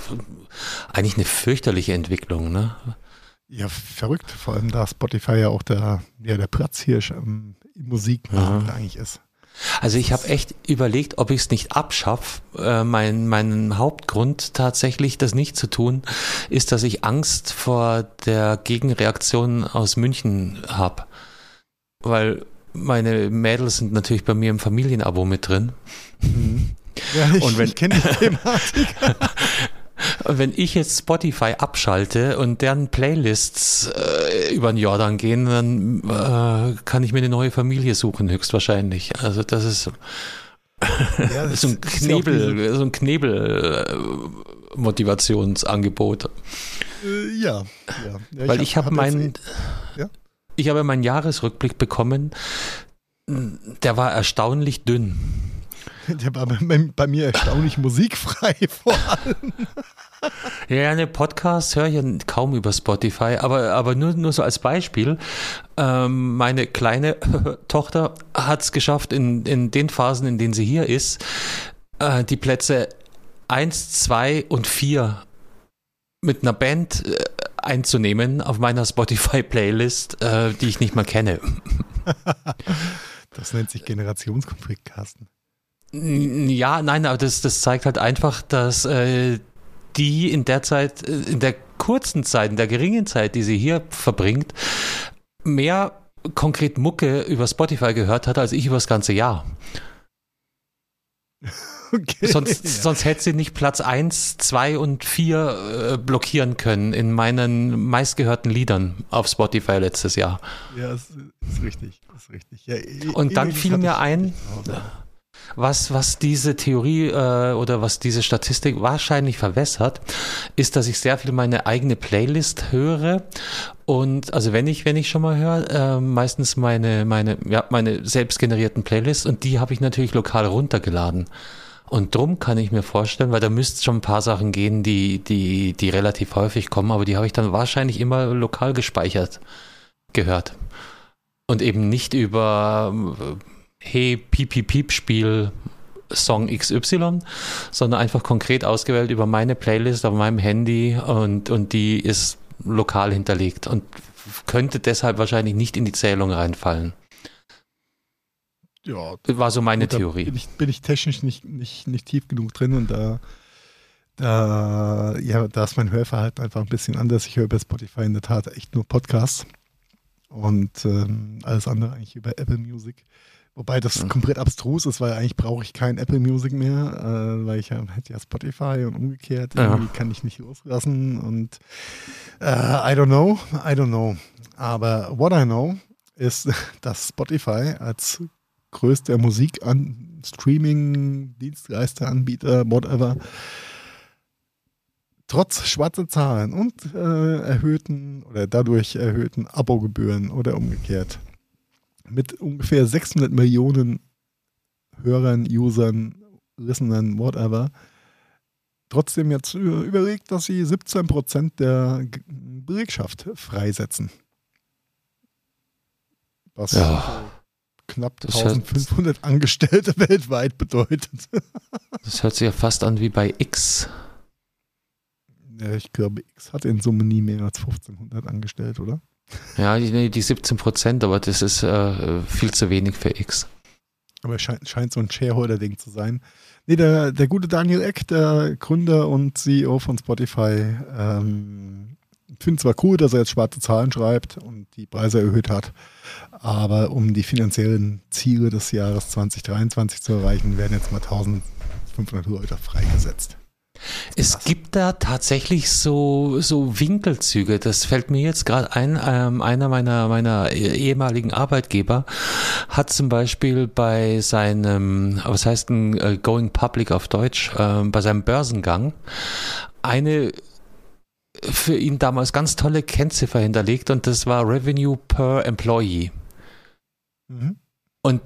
eigentlich eine fürchterliche Entwicklung, ne? Ja, verrückt, vor allem da Spotify ja auch der, ja, der Platzhirsch im Musikmarkt ja. eigentlich ist. Also ich habe echt überlegt, ob ich es nicht abschaffe. Äh, mein, mein Hauptgrund tatsächlich, das nicht zu tun, ist, dass ich Angst vor der Gegenreaktion aus München habe. Weil meine Mädels sind natürlich bei mir im Familienabo mit drin. Mhm. Ja, ich, und wenn, ich kenne die Thematik. Und [LAUGHS] wenn ich jetzt Spotify abschalte und deren Playlists äh, über den Jordan gehen, dann äh, kann ich mir eine neue Familie suchen, höchstwahrscheinlich. Also das ist, ja, das so ein Knebel, so ein Knebel-Motivationsangebot. Äh, ja, ja. ja. Weil ich habe hab meinen, ja? Ich habe meinen Jahresrückblick bekommen. Der war erstaunlich dünn. Der war bei, bei mir erstaunlich [LAUGHS] musikfrei vor allem. Ja, eine Podcast höre ich ja kaum über Spotify, aber, aber nur, nur so als Beispiel. Ähm, meine kleine [LAUGHS] Tochter hat es geschafft, in, in den Phasen, in denen sie hier ist, äh, die Plätze 1, 2 und 4 mit einer Band äh, einzunehmen auf meiner Spotify-Playlist, äh, die ich nicht mal kenne. das nennt sich Generationskonflikt, Carsten. Ja, nein, aber das, das zeigt halt einfach, dass äh, die in der Zeit, äh, in der kurzen Zeit, in der geringen Zeit, die sie hier verbringt, mehr konkret Mucke über Spotify gehört hat, als ich über das ganze Jahr. [LAUGHS] Okay, sonst, [LAUGHS] ja. sonst hätte sie nicht Platz 1, 2 und 4 äh, blockieren können in meinen meistgehörten Liedern auf Spotify letztes Jahr. Ja, ist, ist richtig. Ist richtig. Ja, und dann fiel mir ein, was, was diese Theorie äh, oder was diese Statistik wahrscheinlich verwässert, ist, dass ich sehr viel meine eigene Playlist höre. Und also wenn ich, wenn ich schon mal höre, äh, meistens meine, meine, ja, meine selbst generierten Playlists und die habe ich natürlich lokal runtergeladen. Und drum kann ich mir vorstellen, weil da müsste schon ein paar Sachen gehen, die, die, die relativ häufig kommen, aber die habe ich dann wahrscheinlich immer lokal gespeichert gehört. Und eben nicht über hey, piep, piep, piep, Spiel Song XY, sondern einfach konkret ausgewählt über meine Playlist auf meinem Handy und, und die ist lokal hinterlegt und könnte deshalb wahrscheinlich nicht in die Zählung reinfallen. Ja, war so meine Theorie. Bin ich, bin ich, technisch nicht, nicht, nicht tief genug drin und da, da, ja, da ist mein Hörverhalten einfach ein bisschen anders. Ich höre bei Spotify in der Tat echt nur Podcasts und ähm, alles andere eigentlich über Apple Music. Wobei das mhm. komplett abstrus ist, weil eigentlich brauche ich kein Apple Music mehr, äh, weil ich ja, hätte ja Spotify und umgekehrt. Irgendwie ja. kann ich nicht loslassen und äh, I don't know, I don't know. Aber what I know ist, [LAUGHS] dass Spotify als größter Musik an Streaming, Dienstleister, Anbieter, whatever, trotz schwarzer Zahlen und äh, erhöhten oder dadurch erhöhten Abogebühren oder umgekehrt. Mit ungefähr 600 Millionen Hörern, Usern, Listenern, whatever, trotzdem jetzt überlegt, dass sie 17 Prozent der Belegschaft freisetzen. Was ja, knapp 1500 Angestellte [LAUGHS] weltweit bedeutet. Das hört sich ja fast an wie bei X. Ja, ich glaube, X hat in Summe nie mehr als 1500 angestellt, oder? Ja, die, die 17 Prozent, aber das ist äh, viel zu wenig für X. Aber es scheint, scheint so ein Shareholder-Ding zu sein. Nee, der, der gute Daniel Eck, der Gründer und CEO von Spotify, ähm, finde zwar cool, dass er jetzt schwarze Zahlen schreibt und die Preise erhöht hat, aber um die finanziellen Ziele des Jahres 2023 zu erreichen, werden jetzt mal 1500 Leute freigesetzt. Es gibt da tatsächlich so, so Winkelzüge. Das fällt mir jetzt gerade ein. Ähm, einer meiner, meiner ehemaligen Arbeitgeber hat zum Beispiel bei seinem, was heißt ein äh, Going Public auf Deutsch, äh, bei seinem Börsengang eine für ihn damals ganz tolle Kennziffer hinterlegt und das war Revenue per Employee. Mhm. Und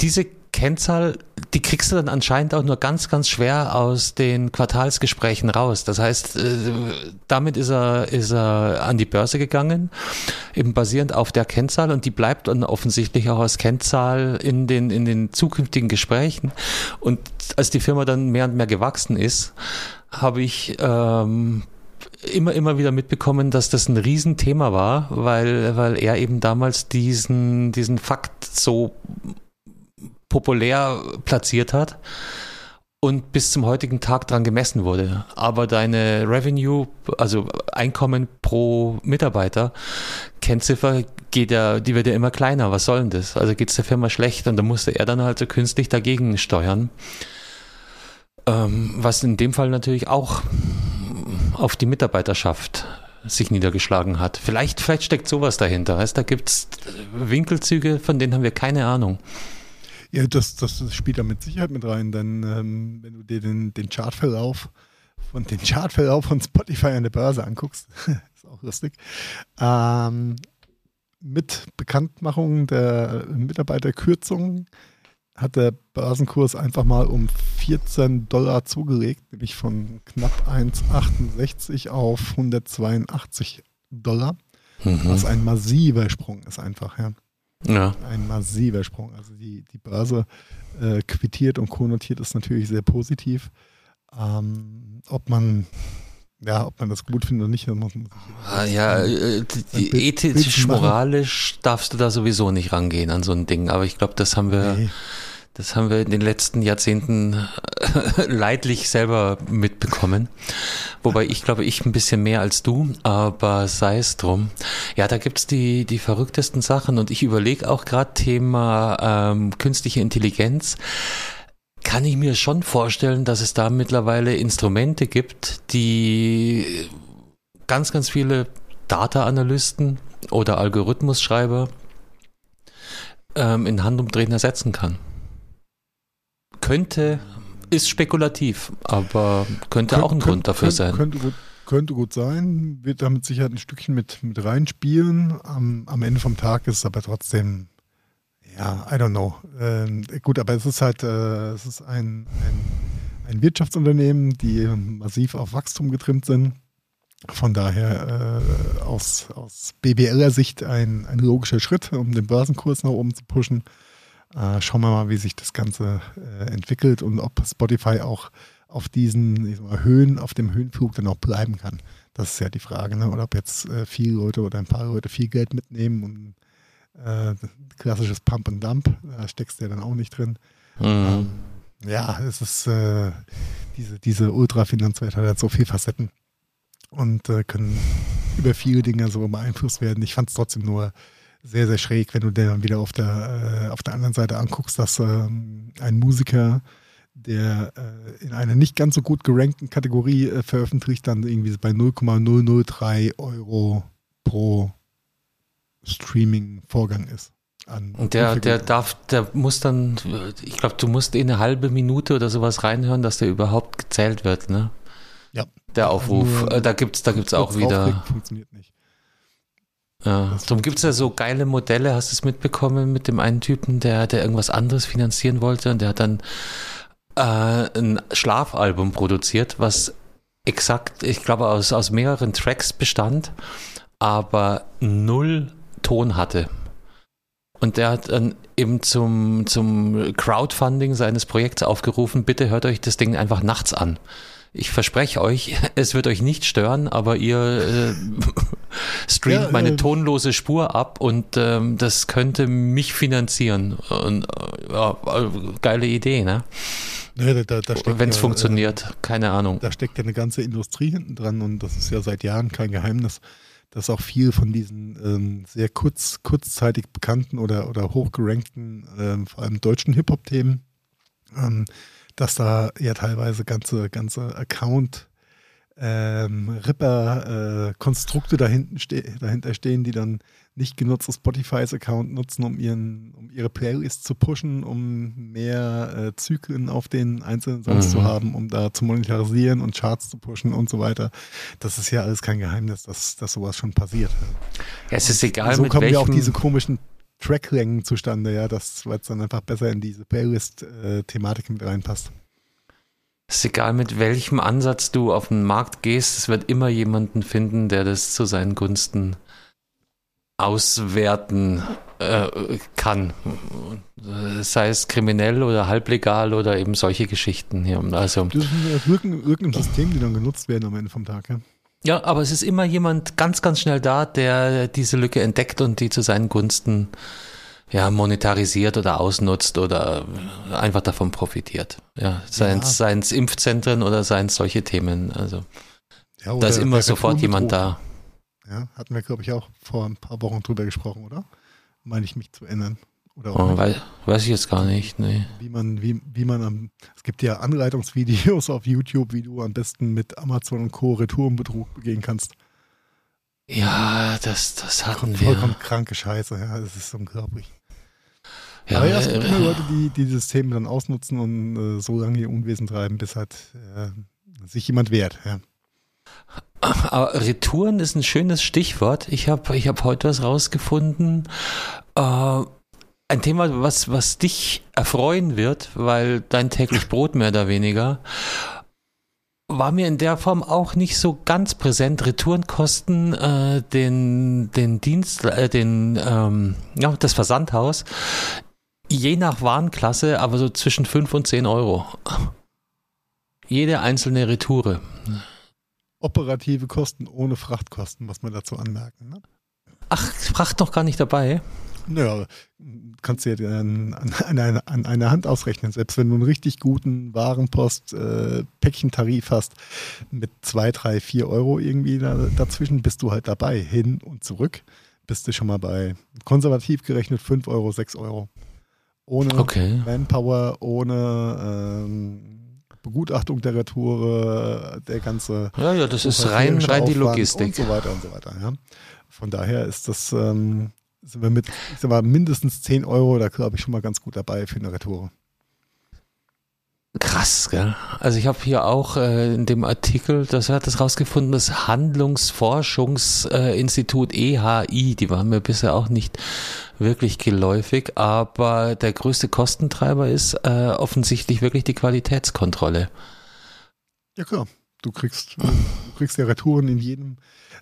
diese Kennzahl, die kriegst du dann anscheinend auch nur ganz, ganz schwer aus den Quartalsgesprächen raus. Das heißt, äh, damit ist er, ist er an die Börse gegangen, eben basierend auf der Kennzahl und die bleibt dann offensichtlich auch als Kennzahl in den, in den zukünftigen Gesprächen. Und als die Firma dann mehr und mehr gewachsen ist, habe ich ähm, immer, immer wieder mitbekommen, dass das ein Riesenthema war, weil, weil er eben damals diesen, diesen Fakt so populär platziert hat und bis zum heutigen Tag dran gemessen wurde. Aber deine Revenue, also Einkommen pro Mitarbeiter, Kennziffer geht ja, die wird ja immer kleiner. Was soll denn das? Also geht es der Firma schlecht und da musste er dann halt so künstlich dagegen steuern. Ähm, was in dem Fall natürlich auch auf die Mitarbeiterschaft sich niedergeschlagen hat. Vielleicht, vielleicht steckt sowas dahinter. Weißt, da gibt es Winkelzüge, von denen haben wir keine Ahnung. Ja, das, das spielt da mit Sicherheit mit rein, denn ähm, wenn du dir den, den Chartverlauf von den Chartverlauf von Spotify an der Börse anguckst, [LAUGHS] ist auch lustig, ähm, mit Bekanntmachung der Mitarbeiterkürzung hat der Börsenkurs einfach mal um 14 Dollar zugelegt, nämlich von knapp 1,68 auf 182 Dollar, mhm. was ein massiver Sprung ist einfach, ja. Ja. Ein massiver Sprung. Also die, die Börse äh, quittiert und konnotiert ist natürlich sehr positiv. Ähm, ob man ja, ob man das gut findet oder nicht, das muss man sich ah, Ja, äh, die, ethisch, moralisch darfst du da sowieso nicht rangehen an so ein Ding. Aber ich glaube, das haben wir. Nee. Das haben wir in den letzten Jahrzehnten äh, [LAUGHS] leidlich selber mitbekommen. Wobei ich glaube, ich ein bisschen mehr als du, aber sei es drum. Ja, da gibt's die, die verrücktesten Sachen und ich überlege auch gerade Thema ähm, künstliche Intelligenz. Kann ich mir schon vorstellen, dass es da mittlerweile Instrumente gibt, die ganz, ganz viele Data-Analysten oder Algorithmusschreiber ähm, in Handumdrehen ersetzen kann könnte, ist spekulativ, aber könnte Kön auch ein Grund dafür sein. Könnte gut, könnte gut sein, wird damit sicher ein Stückchen mit, mit reinspielen. Am, am Ende vom Tag ist es aber trotzdem, ja, I don't know. Ähm, gut, aber es ist halt, äh, es ist ein, ein, ein, Wirtschaftsunternehmen, die massiv auf Wachstum getrimmt sind. Von daher äh, aus, aus BWLer Sicht ein, ein logischer Schritt, um den Börsenkurs nach oben zu pushen. Äh, schauen wir mal, wie sich das Ganze äh, entwickelt und ob Spotify auch auf diesen mal, Höhen, auf dem Höhenflug dann auch bleiben kann. Das ist ja die Frage, ne? Oder ob jetzt äh, viele Leute oder ein paar Leute viel Geld mitnehmen und äh, klassisches Pump and Dump, da steckst du ja dann auch nicht drin. Mhm. Ähm, ja, es ist äh, diese, diese Ultra-Finanzwelt hat halt so viele Facetten und äh, können über viele Dinge so beeinflusst werden. Ich fand es trotzdem nur sehr, sehr schräg, wenn du dir dann wieder auf der, äh, auf der anderen Seite anguckst, dass ähm, ein Musiker, der äh, in einer nicht ganz so gut gerankten Kategorie äh, veröffentlicht, dann irgendwie bei 0,003 Euro pro Streaming-Vorgang ist. Und der, der darf, der muss dann, ich glaube, du musst in eine halbe Minute oder sowas reinhören, dass der überhaupt gezählt wird, ne? Ja. Der Aufruf. Also, da gibt es da gibt's auch wieder. Funktioniert nicht. Ja, darum gibt es ja so geile Modelle, hast du es mitbekommen mit dem einen Typen, der, der irgendwas anderes finanzieren wollte und der hat dann äh, ein Schlafalbum produziert, was exakt, ich glaube, aus, aus mehreren Tracks bestand, aber null Ton hatte. Und der hat dann eben zum, zum Crowdfunding seines Projekts aufgerufen, bitte hört euch das Ding einfach nachts an. Ich verspreche euch, [LAUGHS] es wird euch nicht stören, aber ihr äh, [LAUGHS] streamt ja, meine äh, tonlose Spur ab und ähm, das könnte mich finanzieren. Und, äh, ja, geile Idee, ne? Da Wenn es ja, funktioniert, keine Ahnung. Da steckt ja eine ganze Industrie hinten dran und das ist ja seit Jahren kein Geheimnis dass auch viel von diesen ähm, sehr kurz, kurzzeitig bekannten oder, oder hochgerankten, ähm, vor allem deutschen Hip-Hop-Themen, ähm, dass da ja teilweise ganze, ganze Account- ähm, Ripper-Konstrukte äh, dahinten ste dahinter stehen, die dann nicht genutztes Spotify's-Account nutzen, um, ihren, um ihre Playlist zu pushen, um mehr äh, Zyklen auf den einzelnen Songs mhm. zu haben, um da zu monetarisieren und Charts zu pushen und so weiter. Das ist ja alles kein Geheimnis, dass, dass sowas schon passiert. Ja, es ist egal, so mit kommen ja auch diese komischen Tracklängen zustande, ja, weil es dann einfach besser in diese Playlist-Thematik mit reinpasst. Es ist egal, mit welchem Ansatz du auf den Markt gehst, es wird immer jemanden finden, der das zu seinen Gunsten auswerten äh, kann. Sei es kriminell oder halblegal oder eben solche Geschichten hier. Also, das sind Lücken, Lücken im System, die dann genutzt werden am Ende vom Tag. Ja? Ja, aber es ist immer jemand ganz, ganz schnell da, der diese Lücke entdeckt und die zu seinen Gunsten ja, monetarisiert oder ausnutzt oder einfach davon profitiert. Ja, seien es ja. Impfzentren oder seien es solche Themen. Also ja, da ist immer sofort jemand da. Ja, hatten wir, glaube ich, auch vor ein paar Wochen drüber gesprochen, oder? Meine ich mich zu erinnern. Oder oh, weiß, weiß, ich jetzt gar nicht, nee. Wie man, wie, wie man am, es gibt ja Anleitungsvideos auf YouTube, wie du am besten mit Amazon und Co. Retourenbetrug begehen kannst. Ja, das, das hatten wir. Vollkommen kranke Scheiße, ja, das ist unglaublich. Ja, Aber ja, es gibt äh, immer Leute, die, die dieses Thema dann ausnutzen und äh, so lange ihr Unwesen treiben, bis halt äh, sich jemand wehrt. Ja. Aber Retouren ist ein schönes Stichwort. Ich habe ich hab heute was rausgefunden. Äh, ein Thema, was, was dich erfreuen wird, weil dein täglich [LAUGHS] Brot mehr oder weniger war mir in der Form auch nicht so ganz präsent. Retouren kosten äh, den, den Dienst, äh, den, ähm, ja, das Versandhaus Je nach Warenklasse, aber so zwischen 5 und 10 Euro. Jede einzelne Retoure. Operative Kosten ohne Frachtkosten, muss man dazu anmerken. Ne? Ach, Fracht noch gar nicht dabei? Naja, kannst du ja an, an, an, an einer Hand ausrechnen. Selbst wenn du einen richtig guten Warenpost-Päckchentarif äh, hast mit 2, 3, 4 Euro irgendwie da, dazwischen, bist du halt dabei. Hin und zurück bist du schon mal bei konservativ gerechnet 5 Euro, 6 Euro ohne okay. Manpower, ohne ähm, Begutachtung der Retour, der ganze. Ja, ja, das ist rein, rein die Logistik. Und so weiter und so weiter. Ja. Von daher ist das, ähm, sind wir mit, ich sag mal, mindestens 10 Euro, da glaube ich schon mal ganz gut dabei für eine Retour. Krass, gell? Also ich habe hier auch äh, in dem Artikel, das hat das rausgefunden, das Handlungsforschungsinstitut äh, EHI, die waren mir bisher auch nicht wirklich geläufig, aber der größte Kostentreiber ist äh, offensichtlich wirklich die Qualitätskontrolle. Ja klar, du kriegst, du kriegst ja Retouren in jedem,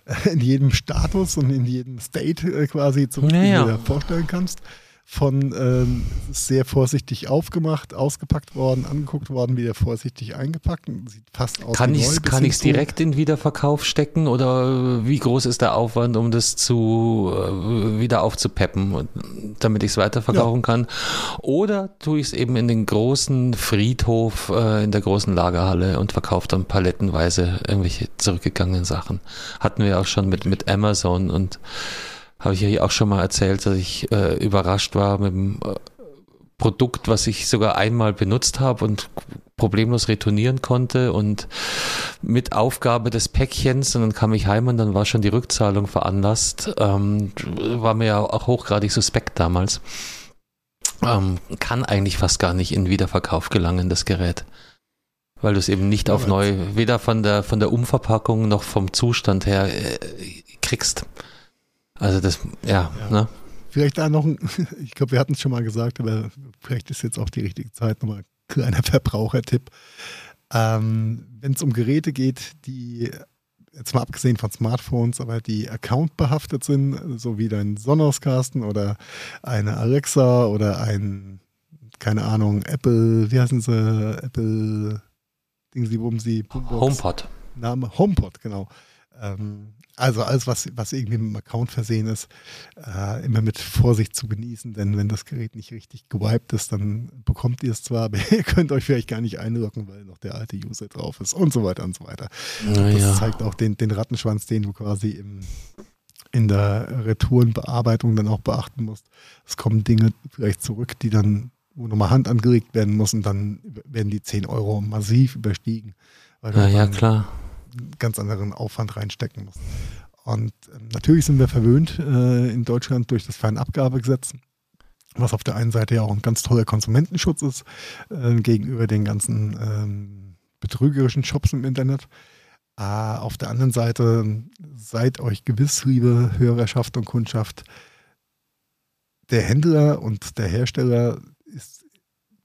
[LAUGHS] in jedem Status und in jedem State äh, quasi, zum ja, ja. du dir vorstellen kannst von ähm, sehr vorsichtig aufgemacht, ausgepackt worden, angeguckt worden, wieder vorsichtig eingepackt. Sieht fast aus kann wie ich's, neu. Kann ich es direkt in Wiederverkauf stecken oder wie groß ist der Aufwand, um das zu äh, wieder aufzupeppen, damit ich es weiterverkaufen ja. kann? Oder tue ich es eben in den großen Friedhof äh, in der großen Lagerhalle und verkaufe dann palettenweise irgendwelche zurückgegangenen Sachen? Hatten wir auch schon mit, mit Amazon und habe ich ja auch schon mal erzählt, dass ich äh, überrascht war mit dem äh, Produkt, was ich sogar einmal benutzt habe und problemlos retournieren konnte und mit Aufgabe des Päckchens und dann kam ich heim und dann war schon die Rückzahlung veranlasst. Ähm, war mir ja auch hochgradig suspekt damals. Ähm, kann eigentlich fast gar nicht in Wiederverkauf gelangen, das Gerät. Weil du es eben nicht auf neu, weder von der, von der Umverpackung noch vom Zustand her äh, kriegst. Also das, ja, ja. ne? Vielleicht da noch, ein, [LAUGHS] ich glaube, wir hatten es schon mal gesagt, aber vielleicht ist jetzt auch die richtige Zeit, nochmal ein kleiner [LAUGHS] Verbrauchertipp. Ähm, Wenn es um Geräte geht, die jetzt mal abgesehen von Smartphones, aber die accountbehaftet sind, so wie dein Sonnenauskasten oder eine Alexa oder ein, keine Ahnung, Apple, wie heißen sie, Apple, Dingsy Bumsy, HomePod. Name, HomePod, genau. Ähm, also alles, was, was irgendwie mit dem Account versehen ist, äh, immer mit Vorsicht zu genießen, denn wenn das Gerät nicht richtig gewiped ist, dann bekommt ihr es zwar, aber [LAUGHS] ihr könnt euch vielleicht gar nicht einloggen, weil noch der alte User drauf ist und so weiter und so weiter. Na, das ja. zeigt auch den, den Rattenschwanz, den du quasi im, in der Retourenbearbeitung dann auch beachten musst. Es kommen Dinge vielleicht zurück, die dann, wo nochmal Hand angelegt werden muss und dann werden die 10 Euro massiv überstiegen. ja, ja, klar ganz anderen Aufwand reinstecken muss. Und äh, natürlich sind wir verwöhnt äh, in Deutschland durch das Fernabgabegesetz, was auf der einen Seite ja auch ein ganz toller Konsumentenschutz ist äh, gegenüber den ganzen ähm, betrügerischen Shops im Internet. Äh, auf der anderen Seite seid euch gewiss, liebe Hörerschaft und Kundschaft, der Händler und der Hersteller ist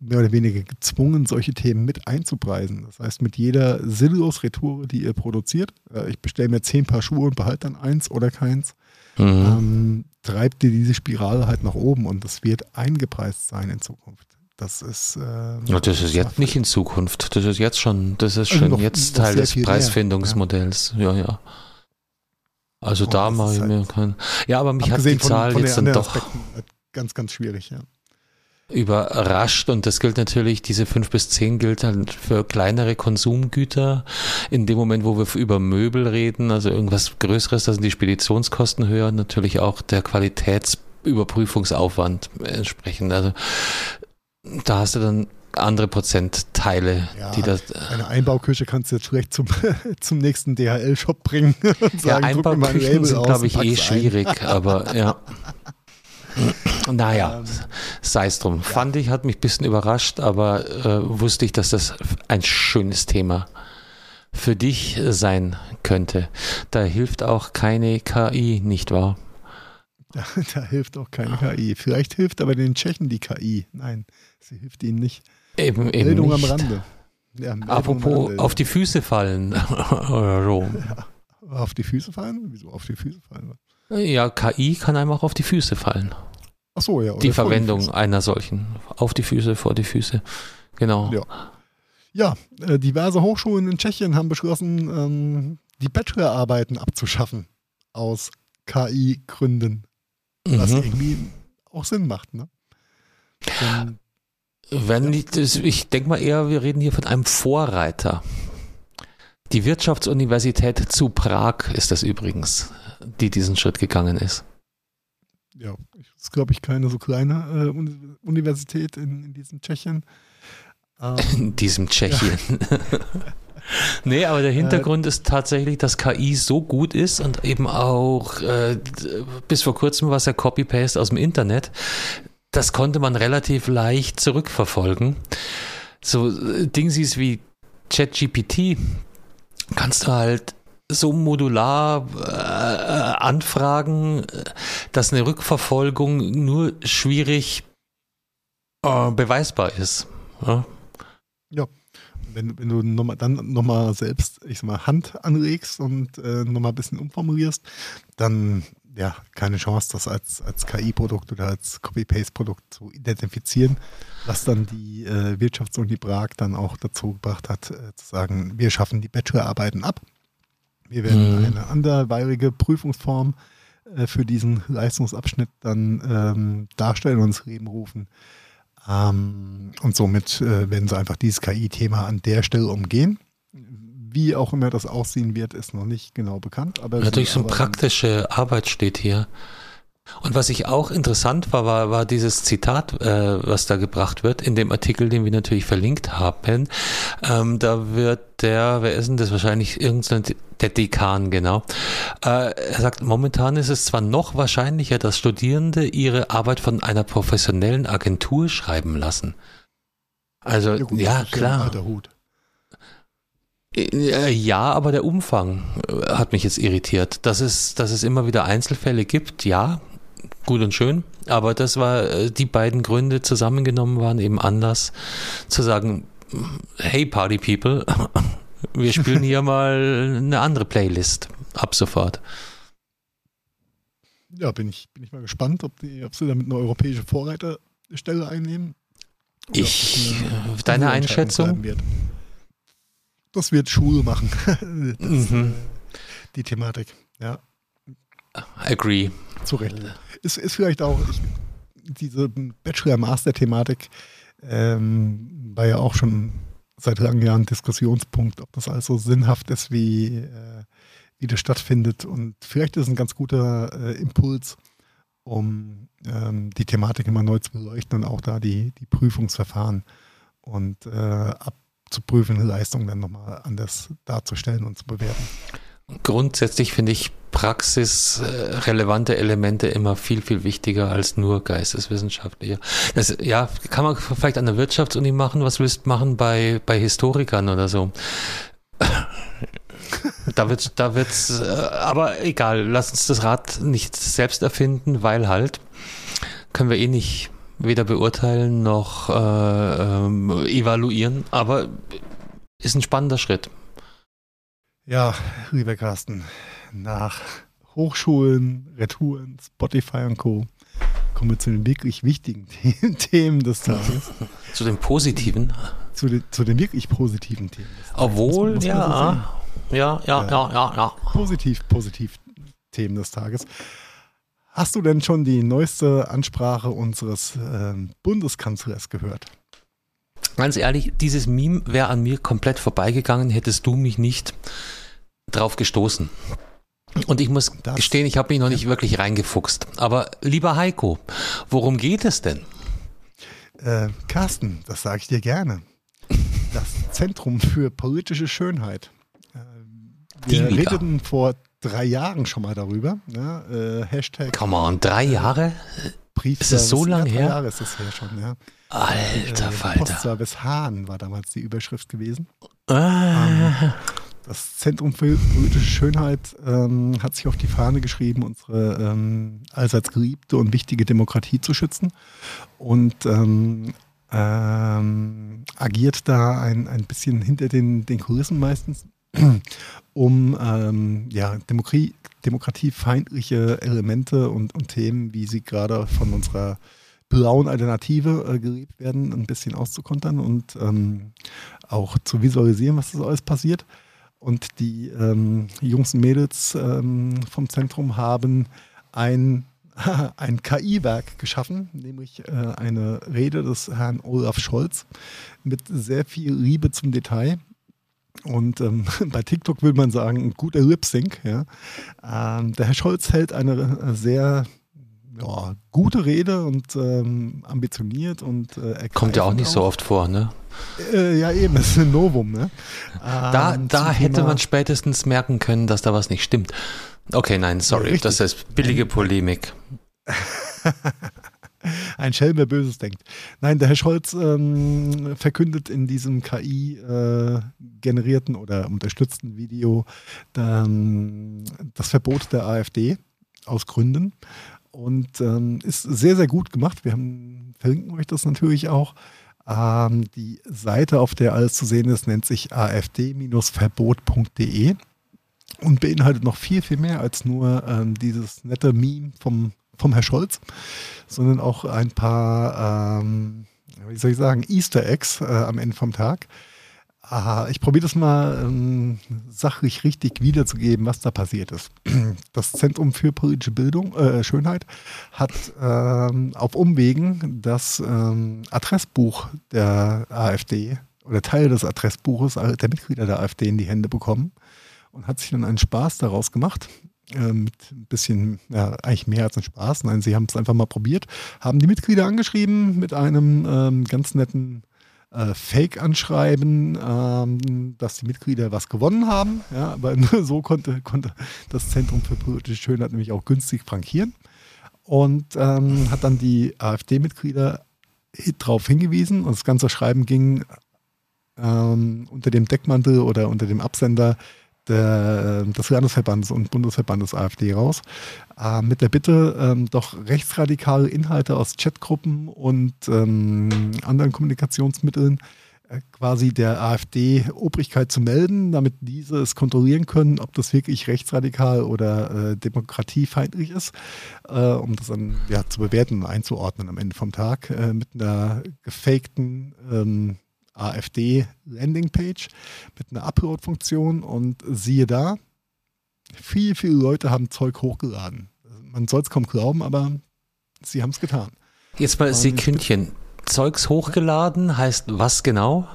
mehr oder weniger gezwungen, solche Themen mit einzupreisen. Das heißt, mit jeder sinnlos Retour, die ihr produziert, äh, ich bestelle mir zehn Paar Schuhe und behalte dann eins oder keins, mhm. ähm, treibt ihr diese Spirale halt nach oben und das wird eingepreist sein in Zukunft. Das ist. Äh, ja, das ist jetzt nicht in Zukunft. Das ist jetzt schon, das ist also schon noch, jetzt Teil des Preisfindungsmodells. Ja, ja. ja. Also oh, da mache ich halt mir keinen. Ja, aber mich hat die Zahl von, von jetzt dann doch. Halt ganz, ganz schwierig, ja überrascht und das gilt natürlich, diese fünf bis zehn gilt halt für kleinere Konsumgüter. In dem Moment, wo wir über Möbel reden, also irgendwas Größeres, da sind die Speditionskosten höher, natürlich auch der Qualitätsüberprüfungsaufwand entsprechend. Also da hast du dann andere Prozentteile, ja, die das. Eine Einbauküche kannst du jetzt schlecht zum, [LAUGHS] zum nächsten DHL-Shop bringen [LAUGHS] und sagen, ja, Einbauküchen sind, glaube ich, eh schwierig, aber ja. [LAUGHS] Naja, ähm, sei es drum. Ja. Fand ich, hat mich ein bisschen überrascht, aber äh, wusste ich, dass das ein schönes Thema für dich sein könnte. Da hilft auch keine KI, nicht wahr? [LAUGHS] Da, da, hilft auch keine KI. Vielleicht hilft aber den Tschechen die KI. Nein, sie hilft ihnen nicht. Eben, eben Bildung nicht. am Rande. Ja, Apropos Rande, auf die Füße fallen. [LAUGHS] So. Ja, auf die Füße fallen? Wieso auf die Füße fallen? Ja, KI kann einem auch auf die Füße fallen. Ach so, ja. Die Verwendung die einer solchen. Auf die Füße, vor die Füße. Genau. Ja. Ja, äh, diverse Hochschulen in Tschechien haben beschlossen, ähm, die Bachelorarbeiten abzuschaffen. Aus KI-Gründen. Was mhm. irgendwie auch Sinn macht, ne? Denn, Wenn ja. ich, ich denke mal eher, wir reden hier von einem Vorreiter. Die Wirtschaftsuniversität zu Prag ist das übrigens, die diesen Schritt gegangen ist. Ja, das ist, glaube ich, keine so kleine äh, Universität in, in diesem Tschechien. Ähm, [LAUGHS] in diesem Tschechien. Ja. [LAUGHS] nee, aber der Hintergrund äh, ist tatsächlich, dass KI so gut ist und eben auch äh, bis vor kurzem war es ja Copy-Paste aus dem Internet. Das konnte man relativ leicht zurückverfolgen. So äh, Dingsies wie ChatGPT, kannst du halt so modular äh, anfragen, dass eine Rückverfolgung nur schwierig äh, beweisbar ist. Ja. ja. Wenn, wenn du noch mal, dann nochmal selbst, ich sag mal, Hand anlegst und äh, nochmal ein bisschen umformulierst, dann ja, keine Chance, das als, als KI-Produkt oder als Copy-Paste-Produkt zu identifizieren, was dann die äh, Wirtschaftsuni Prag dann auch dazu gebracht hat, äh, zu sagen, wir schaffen die Bachelorarbeiten ab. Wir werden mhm. eine anderweilige Prüfungsform äh, für diesen Leistungsabschnitt dann ähm, darstellen und ins Leben rufen. Ähm, und somit äh, werden sie einfach dieses KI-Thema an der Stelle umgehen. Wie auch immer das aussehen wird, ist noch nicht genau bekannt. Aber Natürlich so eine praktische Arbeit steht hier. Und was ich auch interessant war, war, war dieses Zitat, äh, was da gebracht wird, in dem Artikel, den wir natürlich verlinkt haben. Ähm, da wird der, wer ist denn das? Wahrscheinlich irgendein, der Dekan, genau. Äh, er sagt, momentan ist es zwar noch wahrscheinlicher, dass Studierende ihre Arbeit von einer professionellen Agentur schreiben lassen. Also, ja, gut, ja klar. Äh, ja, aber der Umfang äh, hat mich jetzt irritiert. Dass es, dass es immer wieder Einzelfälle gibt, ja, gut und schön. Aber das war, äh, die beiden Gründe zusammengenommen waren eben anders zu sagen, hey Party People, [LAUGHS] wir spielen hier mal eine andere Playlist ab sofort. Ja, bin ich, bin ich mal gespannt, ob, die, ob sie damit eine europäische Vorreiterstelle einnehmen. Ich, deine Einschätzung? Wird. Das wird Schule machen. [LAUGHS] das, mhm. Die Thematik, ja. Agree. Zu Recht. Ist, ist vielleicht auch ich, diese Bachelor-Master-Thematik ähm, war ja auch schon seit langen Jahren Diskussionspunkt, ob das alles so sinnhaft ist, wie, äh, wie das stattfindet. Und vielleicht ist es ein ganz guter äh, Impuls, um ähm, die Thematik immer neu zu beleuchten und auch da die, die Prüfungsverfahren und äh, abzuprüfende Leistungen dann nochmal anders darzustellen und zu bewerten. Grundsätzlich finde ich praxisrelevante Elemente immer viel, viel wichtiger als nur geisteswissenschaftliche. Das, ja, kann man vielleicht an der Wirtschaftsuni machen, was willst du machen bei, bei Historikern oder so. [LAUGHS] da wird's, da wird's, äh, aber egal, lass uns das Rad nicht selbst erfinden, weil halt können wir eh nicht weder beurteilen noch äh, ähm, evaluieren, aber ist ein spannender Schritt. Ja, lieber Carsten, nach Hochschulen, Retouren, Spotify und Co. kommen wir zu den wirklich wichtigen [LAUGHS] Themen des Tages. Zu den positiven? Zu den, zu den wirklich positiven Themen. Obwohl, ja, so ja, ja, ja, ja, ja. Positiv, positiv Themen des Tages. Hast du denn schon die neueste Ansprache unseres äh, Bundeskanzlers gehört? Ganz ehrlich, dieses Meme wäre an mir komplett vorbeigegangen, hättest du mich nicht drauf gestoßen. Und ich muss das, gestehen, ich habe mich noch nicht wirklich reingefuchst. Aber lieber Heiko, worum geht es denn? Äh, Carsten, das sage ich dir gerne. Das Zentrum für politische Schönheit. Äh, wir Die redeten vor drei Jahren schon mal darüber. Ne? Äh, Hashtag. Come on, drei Jahre? Brief ist es so lange her? Drei Jahre ist es her schon, ja. Alter äh, Falter. Postservice Hahn war damals die Überschrift gewesen. Ah. Ähm, das Zentrum für politische Schönheit ähm, hat sich auf die Fahne geschrieben, unsere ähm, allseits geliebte und wichtige Demokratie zu schützen und ähm, ähm agiert da ein, ein bisschen hinter den, den Kulissen meistens, [CLEARS THROAT] um ähm, ja, Demokratie, demokratiefeindliche Elemente und, und Themen, wie sie gerade von unserer blauen Alternative äh, gelebt werden, ein bisschen auszukontern und ähm, auch zu visualisieren, was das alles passiert. Und die ähm, Jungs und Mädels ähm, vom Zentrum haben ein, [LAUGHS] ein KI-Werk geschaffen, nämlich äh, eine Rede des Herrn Olaf Scholz mit sehr viel Liebe zum Detail. Und ähm, [LAUGHS] bei TikTok will man sagen, ein guter Lip-Sync. Ja. Ähm, der Herr Scholz hält eine äh, sehr ja, gute Rede und ähm, ambitioniert und äh, kommt ja auch nicht auch. so oft vor, ne? Äh, ja, eben, das ist ein Novum, ne? Da, ähm, da hätte Thema man spätestens merken können, dass da was nicht stimmt. Okay, nein, sorry, ja, das ist billige Polemik. [LAUGHS] ein Schelm, wer Böses denkt. Nein, der Herr Scholz ähm, verkündet in diesem KI-generierten äh, oder unterstützten Video ähm, das Verbot der AfD aus Gründen und ähm, ist sehr, sehr gut gemacht. Wir haben, verlinken euch das natürlich auch. Ähm, die Seite, auf der alles zu sehen ist, nennt sich afd-verbot.de und beinhaltet noch viel, viel mehr als nur ähm, dieses nette Meme vom, vom Herr Scholz, sondern auch ein paar, ähm, wie soll ich sagen, Easter Eggs äh, am Ende vom Tag. Aha, ich probiere das mal ähm, sachlich richtig wiederzugeben, was da passiert ist. [CLEARS THROAT] Das Zentrum für politische Bildung, äh, Schönheit, hat ähm, auf Umwegen das ähm, Adressbuch der AfD oder Teil des Adressbuches der Mitglieder der AfD in die Hände bekommen und hat sich dann einen Spaß daraus gemacht, äh, mit ein bisschen, ja, eigentlich mehr als ein Spaß. Nein, sie haben es einfach mal probiert, haben die Mitglieder angeschrieben mit einem ähm, ganz netten äh, Fake-Anschreiben, ähm, dass die Mitglieder was gewonnen haben. Ja, aber nur [LAUGHS] so konnte, konnte das Zentrum für politische Schönheit nämlich auch günstig frankieren. Und ähm, hat dann die AfD-Mitglieder darauf hingewiesen. Und das ganze Schreiben ging ähm, unter dem Deckmantel oder unter dem Absender der, des Landesverbandes und Bundesverbandes AfD raus, äh, mit der Bitte, ähm, doch rechtsradikale Inhalte aus Chatgruppen und ähm, anderen Kommunikationsmitteln äh, quasi der AfD-Obrigkeit zu melden, damit diese es kontrollieren können, ob das wirklich rechtsradikal oder äh, demokratiefeindlich ist, äh, um das dann ja, zu bewerten und einzuordnen am Ende vom Tag äh, mit einer gefakten ähm, AfD-Landingpage mit einer Upload-Funktion und siehe da, viele, viele Leute haben Zeug hochgeladen. Man soll es kaum glauben, aber sie haben es getan. Jetzt mal Sekündchen. Zeugs hochgeladen heißt was genau?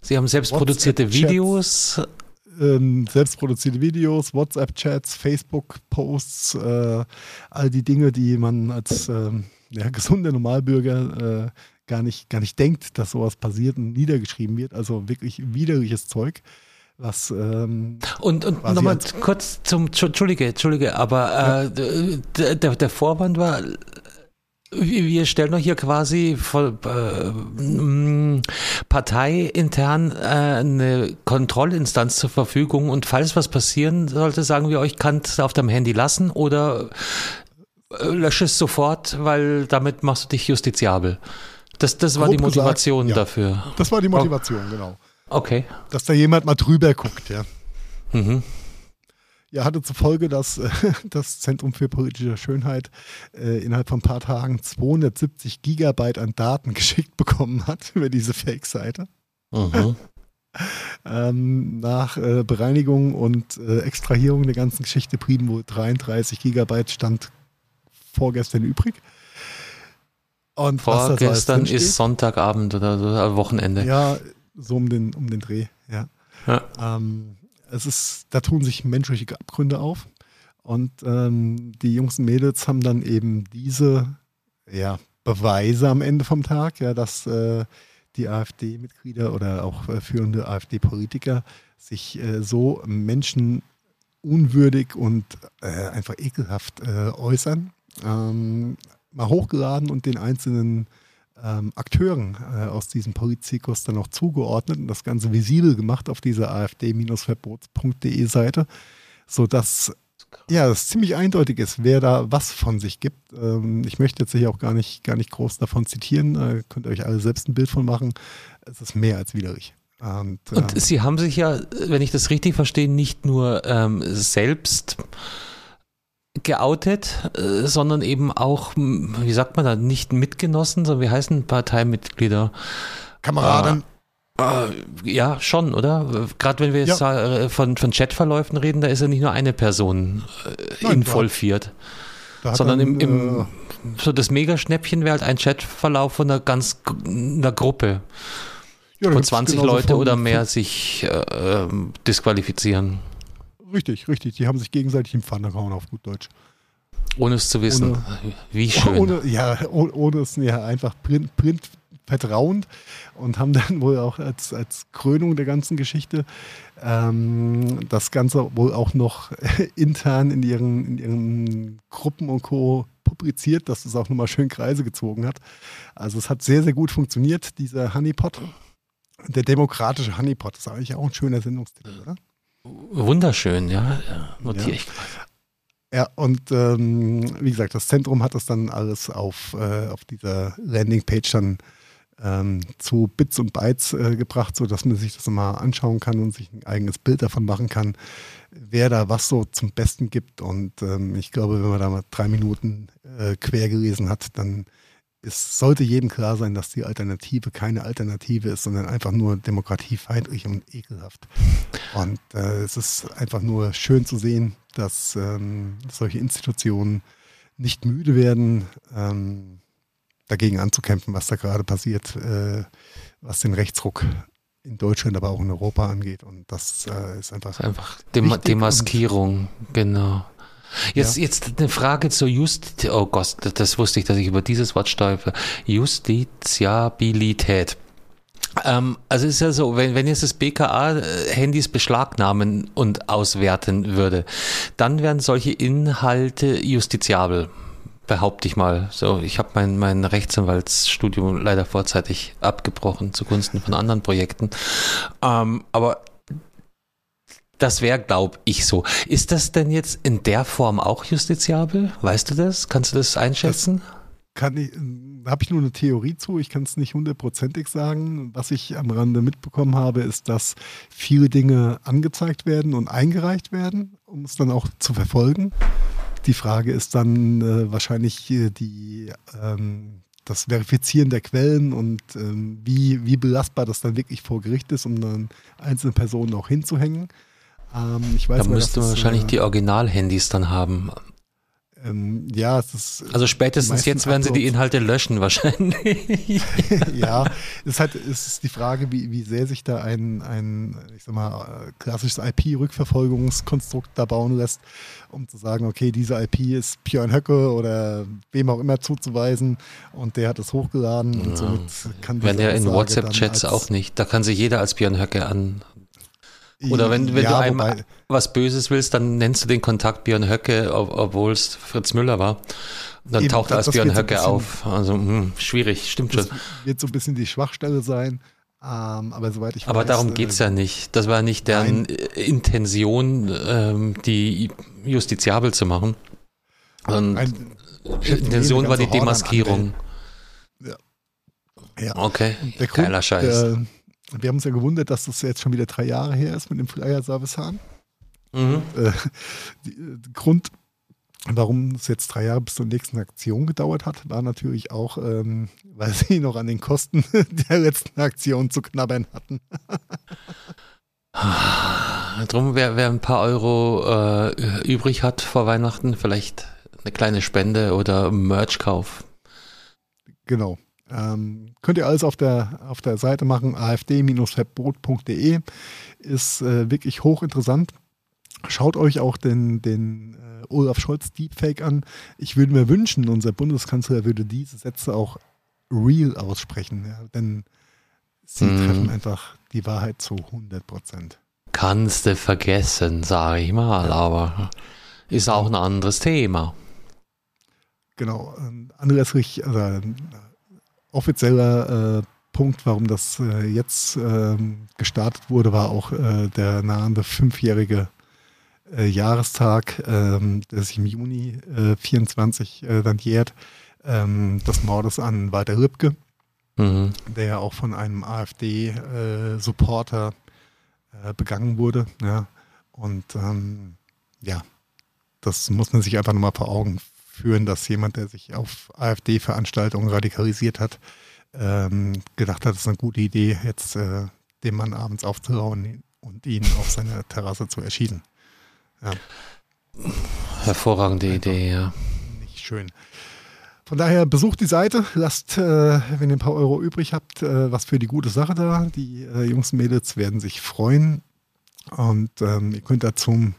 Sie haben selbstproduzierte Videos. Ähm, selbstproduzierte Videos, WhatsApp-Chats, Facebook-Posts, äh, all die Dinge, die man als äh, ja, gesunder Normalbürger äh, gar nicht, gar nicht denkt, dass sowas passiert und niedergeschrieben wird. Also wirklich widerliches Zeug. Was, ähm, und und nochmal kurz zum, Entschuldige, Entschuldige, aber äh, der, der Vorwand war, wir stellen doch hier quasi äh, parteiintern äh, eine Kontrollinstanz zur Verfügung und falls was passieren sollte, sagen wir euch, kann es auf deinem Handy lassen oder äh, lösche es sofort, weil damit machst du dich justiziabel. Das, das war die Motivation gesagt, ja, dafür. Das war die Motivation, oh. genau. Okay. Dass da jemand mal drüber guckt, ja. Mhm. Ja, hatte zur Folge, dass äh, [LAUGHS] das Zentrum für politische Schönheit äh, innerhalb von ein paar Tagen 270 Gigabyte an Daten [LAUGHS] geschickt bekommen hat über diese Fake-Seite. Mhm. [LAUGHS] ähm, nach äh, Bereinigung und äh, Extrahierung der ganzen Geschichte blieben wohl 33 Gigabyte Stand vorgestern übrig. Und Vorgestern ist Sonntagabend oder so, also Wochenende. Ja, so um den, um den Dreh, ja. ja. Ähm, es ist, da tun sich menschliche Abgründe auf. Und ähm, die Jungs und Mädels haben dann eben diese ja, Beweise am Ende vom Tag, ja, dass äh, die AfD-Mitglieder oder auch äh, führende AfD-Politiker sich äh, so menschenunwürdig und äh, einfach ekelhaft äh, äußern. Ähm, mal hochgeladen und den einzelnen ähm, Akteuren äh, aus diesem Politikus dann auch zugeordnet und das Ganze visibel gemacht auf dieser afd-verbots.de Seite, sodass ja, es ziemlich eindeutig ist, wer da was von sich gibt. Ähm, ich möchte jetzt hier auch gar nicht, gar nicht groß davon zitieren, äh, könnt ihr euch alle selbst ein Bild von machen. Es ist mehr als widerlich. Und, äh, und Sie haben sich ja, wenn ich das richtig verstehe, nicht nur ähm, selbst geoutet, äh, sondern eben auch, wie sagt man da, nicht Mitgenossen, sondern wie heißen Parteimitglieder? Kameraden. Äh, äh, ja, schon, oder? Gerade wenn wir jetzt ja. Äh, von, von Chatverläufen reden, da ist ja nicht nur eine Person äh, Nein, involviert, sondern dann, im, im äh, so das Megaschnäppchen wäre halt ein Chatverlauf von einer ganz einer Gruppe. Ja, von 20 Leute von, oder mehr sich ähm, disqualifizieren. Richtig, richtig. Die haben sich gegenseitig im Pfanne gehauen, auf gut Deutsch. Ohne es zu wissen. Ohne, Wie schön. Ohne, ja, ohne, ohne es ja, einfach print, print vertrauend und haben dann wohl auch als, als Krönung der ganzen Geschichte ähm, das Ganze wohl auch noch [LAUGHS] intern in ihren, in ihren Gruppen und Co. publiziert, dass es auch nochmal schön Kreise gezogen hat. Also es hat sehr, sehr gut funktioniert, dieser Honeypot. Der demokratische Honeypot ist eigentlich auch ein schöner Sendungstitel, oder? Wunderschön, ja, notiere ja. ich gerade. Ja, und ähm, wie gesagt, das Zentrum hat das dann alles auf, äh, auf dieser Landingpage dann ähm, zu Bits und Bytes äh, gebracht, sodass man sich das mal anschauen kann und sich ein eigenes Bild davon machen kann, wer da was so zum Besten gibt. Und ähm, ich glaube, wenn man da mal drei Minuten äh, quer gelesen hat, dann es sollte jedem klar sein, dass die Alternative keine Alternative ist, sondern einfach nur demokratiefeindlich und ekelhaft. Und äh, es ist einfach nur schön zu sehen, dass ähm, solche Institutionen nicht müde werden, ähm, dagegen anzukämpfen, was da gerade passiert, äh, was den Rechtsruck in Deutschland, aber auch in Europa angeht. Und das äh, ist einfach. Einfach Dem Demaskierung, genau. Jetzt, ja. jetzt eine Frage zur Just, oh Gott, das wusste ich, dass ich über dieses Wort stolper. Justiziabilität. Ähm, also ist ja so, wenn, wenn jetzt das BKA Handys beschlagnahmen und auswerten würde, dann wären solche Inhalte justiziabel, behaupte ich mal. So, ich habe mein, mein Rechtsanwaltsstudium leider vorzeitig abgebrochen zugunsten von anderen Projekten. Ähm, aber das wäre, glaube ich, so. Ist das denn jetzt in der Form auch justiziabel? Weißt du das? Kannst du das einschätzen? Das kann ich, habe ich nur eine Theorie zu. Ich kann es nicht hundertprozentig sagen. Was ich am Rande mitbekommen habe, ist, dass viele Dinge angezeigt werden und eingereicht werden, um es dann auch zu verfolgen. Die Frage ist dann äh, wahrscheinlich äh, die, ähm, das Verifizieren der Quellen und ähm, wie, wie belastbar das dann wirklich vor Gericht ist, um dann einzelne Personen auch hinzuhängen. Ähm, ich weiß, da müsste man wahrscheinlich äh, die Original-Handys dann haben. Ähm, ja, es ist. Also spätestens jetzt werden sie die Inhalte löschen, wahrscheinlich. [LAUGHS] ja, es ist halt, es ist die Frage, wie, wie sehr sich da ein, ein, ich sag mal, klassisches IP-Rückverfolgungskonstrukt da bauen lässt, um zu sagen, okay, diese IP ist Björn Höcke oder wem auch immer zuzuweisen und der hat es hochgeladen ja. und somit kann Wenn der in WhatsApp-Chats auch nicht, da kann sich jeder als Björn Höcke an, oder wenn, wenn ja, du einem wobei, was Böses willst, dann nennst du den Kontakt Björn Höcke, obwohl es Fritz Müller war. Und dann eben, taucht er als Björn Höcke bisschen, auf. Also mh, hm, schwierig, stimmt das schon. Wird so ein bisschen die Schwachstelle sein. Ähm, aber soweit ich aber weiß. Aber darum äh, es ja nicht. Das war nicht deren nein. Intention, ähm, die justiziabel zu machen. Und Ein, Intention war die Demaskierung. Ja. ja. Okay, geiler Scheiß. Der, wir haben uns ja gewundert, dass das jetzt schon wieder drei Jahre her ist mit dem Flyer-Service-Hahn. Mhm. Äh, äh, Grund, warum es jetzt drei Jahre bis zur nächsten Aktion gedauert hat, war natürlich auch, ähm, weil [LAUGHS] sie noch an den Kosten [LAUGHS] der letzten Aktion zu knabbern hatten. [SIGHS] Drum, wer, wer ein paar Euro äh, übrig hat vor Weihnachten, vielleicht eine kleine Spende oder Merch-Kauf. Genau. Ähm, könnt ihr alles auf der, auf der Seite machen, afd-verbot.de. Ist äh, wirklich hochinteressant. Schaut euch auch den, den äh, Olaf Scholz Deepfake an. Ich würde mir wünschen, unser Bundeskanzler würde diese Sätze auch real aussprechen, ja, denn sie mm. treffen einfach die Wahrheit zu 100 Prozent. Kannst du vergessen, sage ich mal, aber ist auch ein anderes Thema. Genau, Andreas Rich, also offizieller äh, Punkt, warum das äh, jetzt äh, gestartet wurde, war auch äh, der nahende fünfjährige äh, Jahrestag, ähm, der sich im Juni 24 äh, dann jährt, ähm, des Mordes an Walter Rübke, mhm. der ja auch von einem AfD-Supporter begangen wurde. Ja. Und ähm, ja, das muss man sich einfach nochmal vor Augen führen, dass jemand, der sich auf AfD-Veranstaltungen radikalisiert hat, ähm, gedacht hat, es ist eine gute Idee, jetzt äh, dem Mann abends aufzurauen und ihn auf seiner Terrasse zu erschießen. Ja. Hervorragende Einfach Idee, ja. Nicht schön. Von daher besucht die Seite, lasst, äh, wenn ihr ein paar Euro übrig habt, äh, was für die gute Sache da. Die äh, Jungs und Mädels werden sich freuen. Und ähm, ihr könnt da zum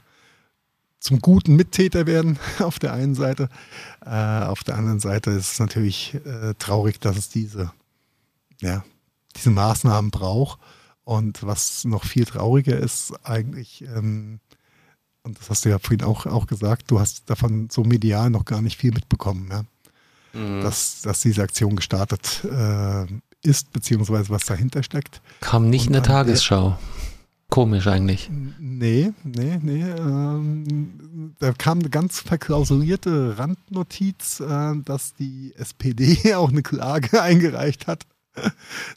zum guten Mittäter werden [LAUGHS] auf der einen Seite. Äh, auf der anderen Seite ist es natürlich äh, traurig, dass es diese, ja, diese Maßnahmen braucht. Und was noch viel trauriger ist, eigentlich, ähm, und das hast du ja vorhin auch, auch gesagt, du hast davon so medial noch gar nicht viel mitbekommen, ja? mhm. dass, dass diese Aktion gestartet äh, ist, beziehungsweise was dahinter steckt. Kam nicht und in der Tagesschau. Komisch eigentlich. Nee, nee, nee. Ähm, da kam eine ganz verklausulierte Randnotiz, äh, dass die SPD [LAUGHS] auch eine Klage [LAUGHS] eingereicht hat.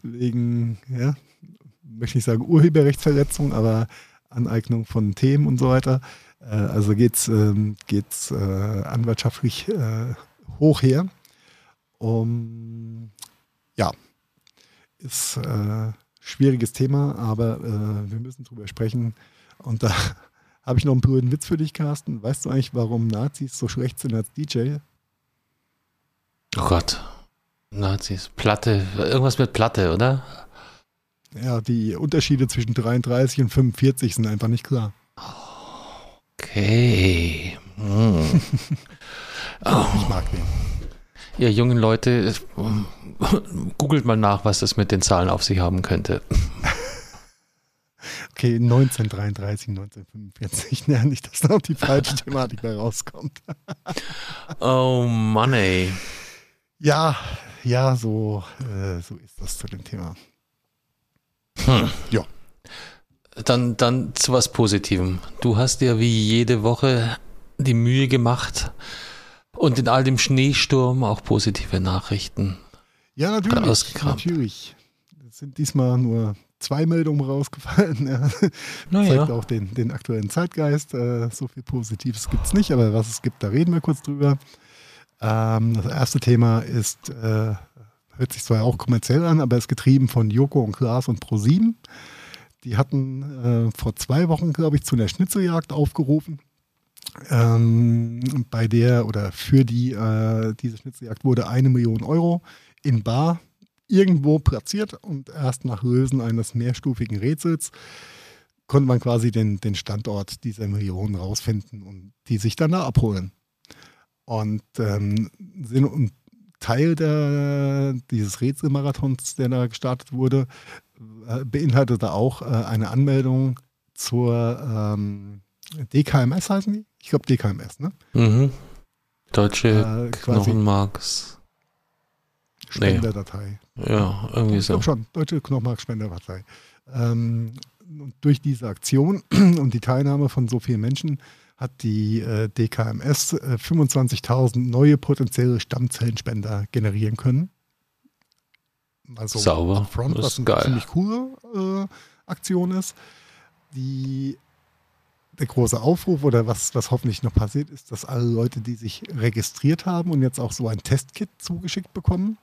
Wegen, ja, möchte ich sagen Urheberrechtsverletzung, aber Aneignung von Themen und so weiter. Äh, also geht's, ähm, geht's äh, anwaltschaftlich äh, hoch her. Um, ja, ist äh, schwieriges Thema, aber äh, wir müssen drüber sprechen. Und da [LAUGHS] habe ich noch einen blöden Witz für dich, Carsten. Weißt du eigentlich, warum Nazis so schlecht sind als DJ? Oh Gott. Nazis. Platte. Irgendwas mit Platte, oder? Ja, die Unterschiede zwischen 33 und 45 sind einfach nicht klar. Okay. Hm. oh. [LAUGHS] Ich mag den. Ihr jungen Leute, googelt mal nach, was das mit den Zahlen auf sich haben könnte. [LAUGHS] Okay, 1933, 1945. [LAUGHS] Ja, nicht, dass noch die falsche [LAUGHS] Thematik da rauskommt. oh Mann, ey. Ja, ja, so, äh, so ist das zu dem Thema. Hm. Ja. Dann, dann zu was Positivem. Du hast dir wie jede Woche die Mühe gemacht und in all dem Schneesturm auch positive Nachrichten. Ja, natürlich. Natürlich. Es sind diesmal nur zwei Meldungen rausgefallen. [LAUGHS] Ja. Naja. Zeigt auch den, den aktuellen Zeitgeist. Äh, so viel Positives gibt es nicht, aber was es gibt, da reden wir kurz drüber. Ähm, das erste Thema ist, äh, hört sich zwar auch kommerziell an, aber ist getrieben von Joko und Klaas und Pro7. Die hatten äh, vor zwei Wochen, glaube ich, zu einer Schnitzeljagd aufgerufen. Ähm, bei der oder für die äh, diese Schnitzeljagd wurde eine Million Euro in Bar irgendwo platziert und erst nach Lösen eines mehrstufigen Rätsels konnte man quasi den, den Standort dieser Millionen rausfinden und die sich dann da abholen. Und ähm, Sinn und Teil der, dieses Rätselmarathons, der da gestartet wurde, äh, beinhaltete auch äh, eine Anmeldung zur ähm, DKMS heißen die? Ich glaube DKMS, ne? Mhm. Deutsche äh, Knochenmarks. Spenderdatei. Nee. Ja, irgendwie ich so. Ich glaube schon, Deutsche Knochenmark-Spenderdatei. Ähm, durch diese Aktion [CLEARS THROAT] und die Teilnahme von so vielen Menschen hat die äh, DKMS äh, 25.000 neue potenzielle Stammzellenspender generieren können. Also Sauber. Upfront, was eine geil. ziemlich coole äh, Aktion ist. Die, der große Aufruf oder was, was hoffentlich noch passiert ist, dass alle Leute, die sich registriert haben und jetzt auch so ein Testkit zugeschickt bekommen,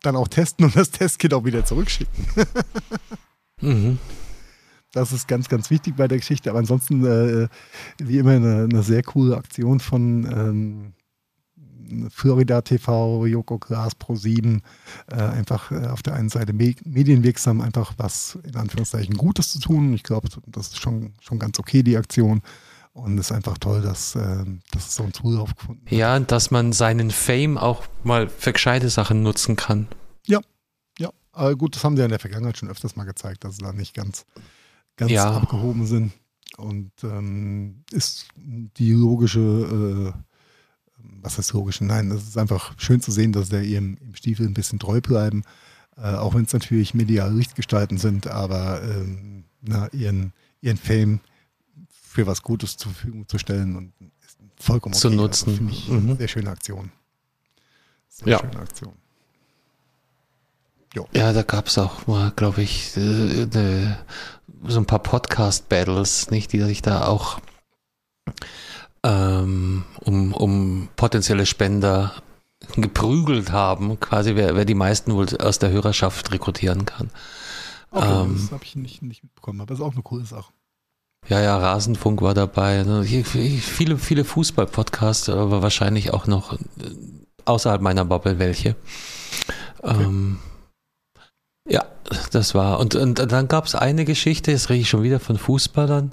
dann auch testen und das Testkit auch wieder zurückschicken. [LAUGHS] mhm. Das ist ganz, ganz wichtig bei der Geschichte. Aber ansonsten, äh, wie immer, eine, eine, sehr coole Aktion von ähm, Florida TV, Joko Glas Pro 7. Äh, einfach äh, auf der einen Seite me medienwirksam, einfach was in Anführungszeichen Gutes zu tun. Ich glaube, das ist schon, schon ganz okay, die Aktion. Und es ist einfach toll, dass, äh, dass es so ein Tool aufgefunden hat. Ja, dass man seinen Fame auch mal für gescheite Sachen nutzen kann. Ja, ja. Aber gut, das haben sie ja in der Vergangenheit schon öfters mal gezeigt, dass es da nicht ganz ganz ja. abgehoben sind. Und ähm, ist die logische, äh, was heißt logische? Nein, es ist einfach schön zu sehen, dass der ihrem, ihrem Stiefel ein bisschen treu bleiben, äh, auch wenn es natürlich medial Lichtgestalten sind, aber ähm, na, ihren, ihren Fame für was Gutes zur Verfügung zu stellen und vollkommen okay. zu also nutzen. Also mhm. sehr schöne Aktion. Sehr ja. schöne Aktion. Jo. Ja, da gab es auch mal, glaube ich, äh, ne, so ein paar Podcast-Battles, nicht, die sich da auch ähm, um, um potenzielle Spender geprügelt haben, quasi wer, wer die meisten wohl aus der Hörerschaft rekrutieren kann. Okay, ähm, das habe ich nicht, nicht mitbekommen, aber das ist auch eine coole Sache. Ja, ja, Rasenfunk war dabei. Ne? Viele, viele Fußball-Podcasts, aber wahrscheinlich auch noch äh, außerhalb meiner Bubble welche. Okay. Ähm, ja, das war. Und, und dann gab es eine Geschichte, jetzt rede ich schon wieder von Fußballern.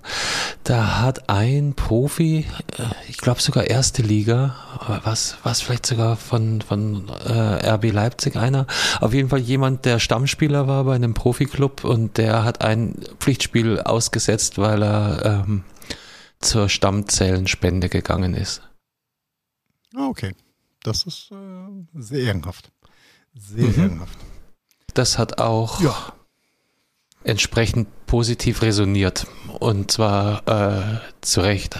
Da hat ein Profi, äh, ich glaube sogar erste Liga, was, was vielleicht sogar von, von äh, RB Leipzig einer, auf jeden Fall jemand, der Stammspieler war bei einem Profiklub und der hat ein Pflichtspiel ausgesetzt, weil er ähm, zur Stammzellenspende gegangen ist. Ah, okay. Das ist äh, sehr ehrenhaft. Sehr mhm. ehrenhaft. Das hat auch ja. entsprechend positiv resoniert. Und zwar äh, zu Recht.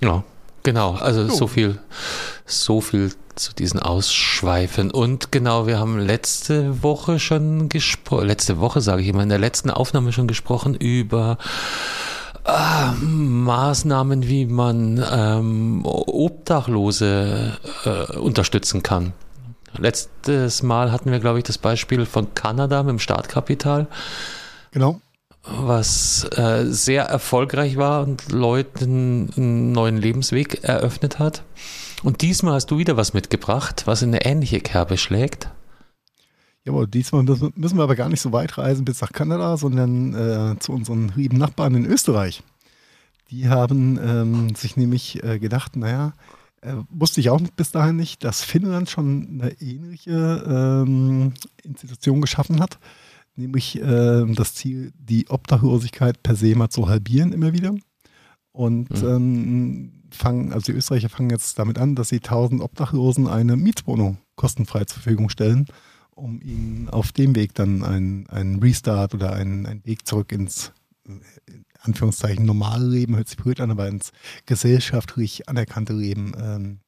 Ja, genau. Also so. so viel, so viel zu diesen Ausschweifen. Und genau, wir haben letzte Woche schon gesprochen, letzte Woche sage ich immer, in der letzten Aufnahme schon gesprochen über äh, Maßnahmen, wie man ähm, Obdachlose äh, unterstützen kann. Letztes Mal hatten wir, glaube ich, das Beispiel von Kanada mit dem Startkapital. Genau. Was äh, sehr erfolgreich war und Leuten einen neuen Lebensweg eröffnet hat. Und diesmal hast du wieder was mitgebracht, was in eine ähnliche Kerbe schlägt. Jawohl, diesmal müssen wir aber gar nicht so weit reisen bis nach Kanada, sondern äh, zu unseren lieben Nachbarn in Österreich. Die haben ähm, sich nämlich äh, gedacht, naja, äh, wusste ich auch bis dahin nicht, dass Finnland schon eine ähnliche ähm, Institution geschaffen hat, nämlich äh, das Ziel, die Obdachlosigkeit per se mal zu halbieren immer wieder. Und mhm. ähm, fangen, also die Österreicher fangen jetzt damit an, dass sie 1000 Obdachlosen eine Mietwohnung kostenfrei zur Verfügung stellen, um ihnen auf dem Weg dann einen Restart oder einen Weg zurück ins Anführungszeichen normale Leben, hört sich blöd an, aber ins gesellschaftlich anerkannte Leben ähm,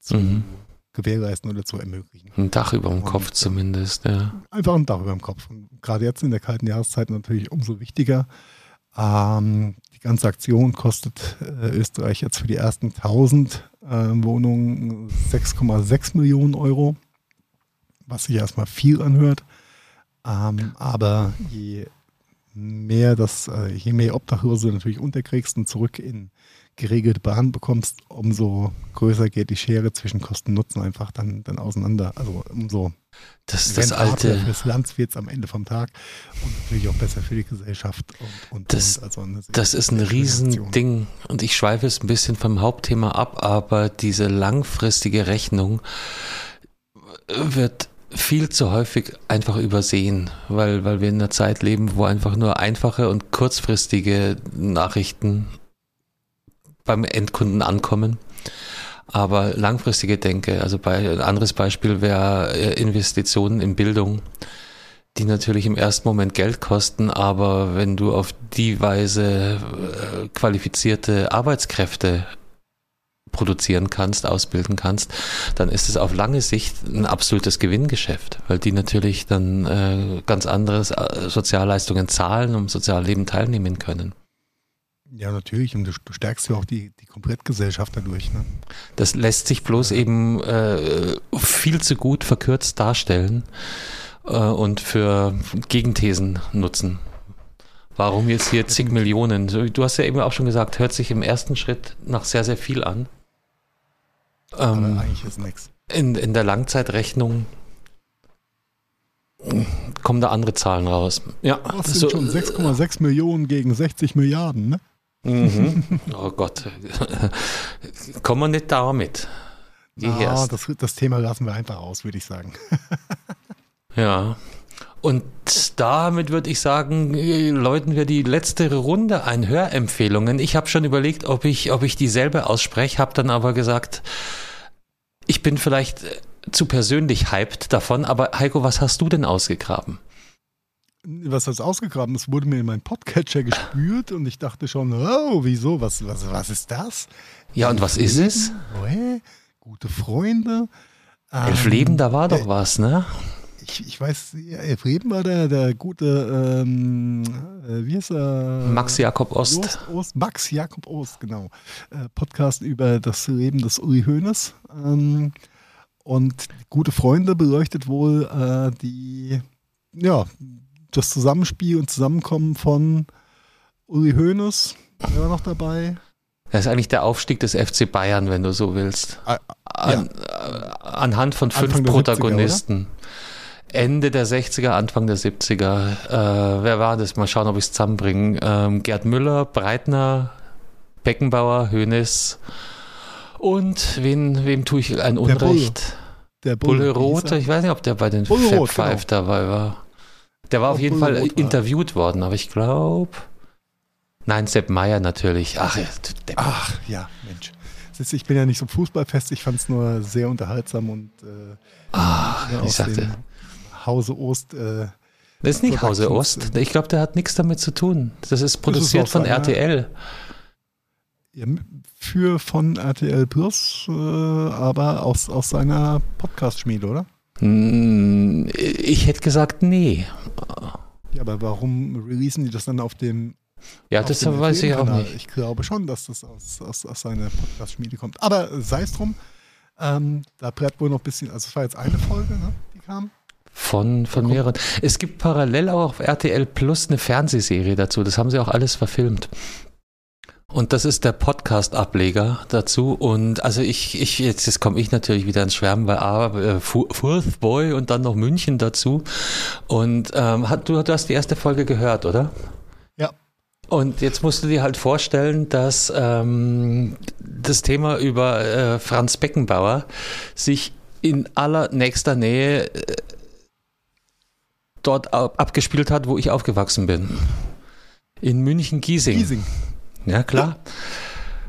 zu mhm. gewährleisten oder zu ermöglichen. Ein Dach über dem Kopf zumindest, ja. Einfach ein Dach über dem Kopf. Und gerade jetzt in der kalten Jahreszeit natürlich umso wichtiger. Ähm, die ganze Aktion kostet äh, Österreich jetzt für die ersten 1000 äh, Wohnungen 6,6 Millionen Euro, was sich erstmal viel anhört. Ähm, aber je mehr das, äh, je mehr Obdachlose natürlich unterkriegst und zurück in geregelte Bahn bekommst, umso größer geht die Schere zwischen Kosten und Nutzen einfach dann, dann auseinander. Also umso das ist das alte fürs Land wird es am Ende vom Tag und natürlich auch besser für die Gesellschaft und, und das, und also das ist ein Riesending und ich schweife es ein bisschen vom Hauptthema ab, aber diese langfristige Rechnung wird viel zu häufig einfach übersehen, weil, weil wir in einer Zeit leben, wo einfach nur einfache und kurzfristige Nachrichten beim Endkunden ankommen. Aber langfristige Denke, also bei, ein anderes Beispiel wäre äh, Investitionen in Bildung, die natürlich im ersten Moment Geld kosten, aber wenn du auf die Weise äh, qualifizierte Arbeitskräfte produzieren kannst, ausbilden kannst, dann ist es auf lange Sicht ein absolutes Gewinngeschäft, weil die natürlich dann äh, ganz andere äh, Sozialleistungen zahlen, um Sozialleben teilnehmen können. Ja, natürlich. Und du, du stärkst ja auch die, die Komplettgesellschaft dadurch. Ne? Das lässt sich bloß eben äh, viel zu gut verkürzt darstellen äh, und für Gegenthesen nutzen. Warum jetzt hier zig Millionen? Du hast ja eben auch schon gesagt, hört sich im ersten Schritt nach sehr, sehr viel an. Ähm, eigentlich ist nichts. In, in der Langzeitrechnung kommen da andere Zahlen raus. Ja, das sind so, schon 6,6 Millionen gegen 60 Milliarden, ne? Mhm. Oh Gott. [LAUGHS] Kommen wir nicht damit. Ah, das, das Thema lassen wir einfach aus, würde ich sagen. [LAUGHS] ja. Und damit würde ich sagen, läuten wir die letzte Runde ein Hörempfehlungen. Ich habe schon überlegt, ob ich, ob ich dieselbe ausspreche, habe dann aber gesagt, ich bin vielleicht zu persönlich hyped davon, aber Heiko, was hast du denn ausgegraben? Was hast du ausgegraben? Es wurde mir in meinen Podcatcher gespürt und ich dachte schon, oh, wieso? Was, was, was ist das? Ja, und was ist es? Oh, hey, gute Freunde. Elf ähm, Leben, da war doch äh, was, ne? Ich, ich weiß, Elf Reben war der, der gute, ähm, äh, wie ist er? Max Jakob Ost. Ost, Ost Max Jakob Ost, genau. Äh, Podcast über das Leben des Uli Hoeneß. Ähm, und gute Freunde beleuchtet wohl äh, die, ja, das Zusammenspiel und Zusammenkommen von Uli Hoeneß. Wer war noch dabei? Das ist eigentlich der Aufstieg des FC Bayern, wenn du so willst. Ah, An, ja. Äh, anhand von fünf Protagonisten. 70er, Ende der 60er, Anfang der 70er. Äh, wer war das? Mal schauen, ob ich es zusammenbringe. Ähm, Gerd Müller, Breitner, Beckenbauer, Hönes und wen, wem tue ich ein Unrecht? Der Bulle, der Bulle Rote, ich weiß nicht, ob der bei den Bulle Fab Five genau. dabei war. Der war Auch auf jeden Bulle Fall Rot interviewt war. worden, aber ich glaube. Nein, Sepp Meier natürlich. Ach, Ach ja, Mensch. Ich bin ja nicht so fußballfest, ich fand es nur sehr unterhaltsam und äh, Ach, ich sagte. Hause Ost. Äh, das ist nicht Hause Ost. Ich glaube, der hat nichts damit zu tun. Das ist produziert das ist von seine, RTL. Ja, für von RTL Plus, äh, aber aus, aus seiner Podcast-Schmiede, oder? Hm, ich hätte gesagt, nee. Ja, aber warum releasen die das dann auf dem ja, das weiß ich auch nicht. Ich glaube schon, dass das aus, aus, aus seiner Podcast-Schmiede kommt. Aber sei es drum, ähm, da bleibt wohl noch ein bisschen, also es war jetzt eine Folge, ne, die kam. Von, von mehreren. Es gibt parallel auch auf RTL Plus eine Fernsehserie dazu. Das haben sie auch alles verfilmt. Und das ist der Podcast-Ableger dazu. Und also ich, ich, jetzt, jetzt komme ich natürlich wieder ins Schwärmen, weil A, äh, Fourth Boy und dann noch München dazu. Und ähm, hat, du, du hast die erste Folge gehört, oder? Ja. Und jetzt musst du dir halt vorstellen, dass ähm, das Thema über äh, Franz Beckenbauer sich in allernächster Nähe äh, dort ab abgespielt hat, wo ich aufgewachsen bin. In München-Giesing. Giesing. Ja, klar.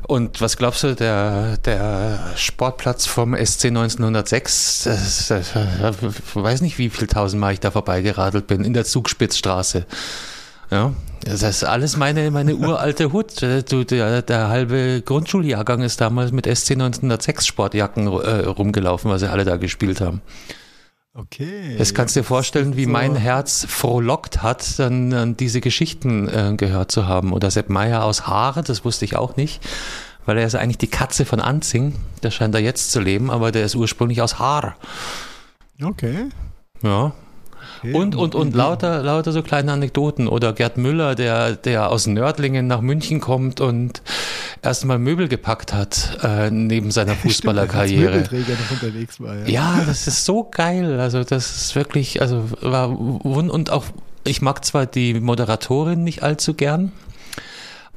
Und was glaubst du, der, der Sportplatz vom SC 1906, das, das, ich weiß nicht, wie viel tausendmal ich da vorbeigeradelt bin, in der Zugspitzstraße. Ja, das ist alles meine, meine uralte Hut. Du, der, der halbe Grundschuljahrgang ist damals mit SC 1906 Sportjacken äh, rumgelaufen, weil sie alle da gespielt haben. Okay. Das kannst du dir vorstellen, wie so. mein Herz frohlockt hat, dann, dann diese Geschichten äh, gehört zu haben. Oder Sepp Meier aus Haare, das wusste ich auch nicht, weil er ist eigentlich die Katze von Anzing. Der scheint da jetzt zu leben, aber der ist ursprünglich aus Haar. Okay. Ja, Okay. Und, und, und lauter, lauter so kleine Anekdoten. Oder Gerd Müller, der, der aus Nördlingen nach München kommt und erstmal Möbel gepackt hat, äh, neben seiner [LAUGHS] Fußballerkarriere. ja. ja, das ist so geil. Also, das ist wirklich, also, war, und auch, ich mag zwar die Moderatorin nicht allzu gern,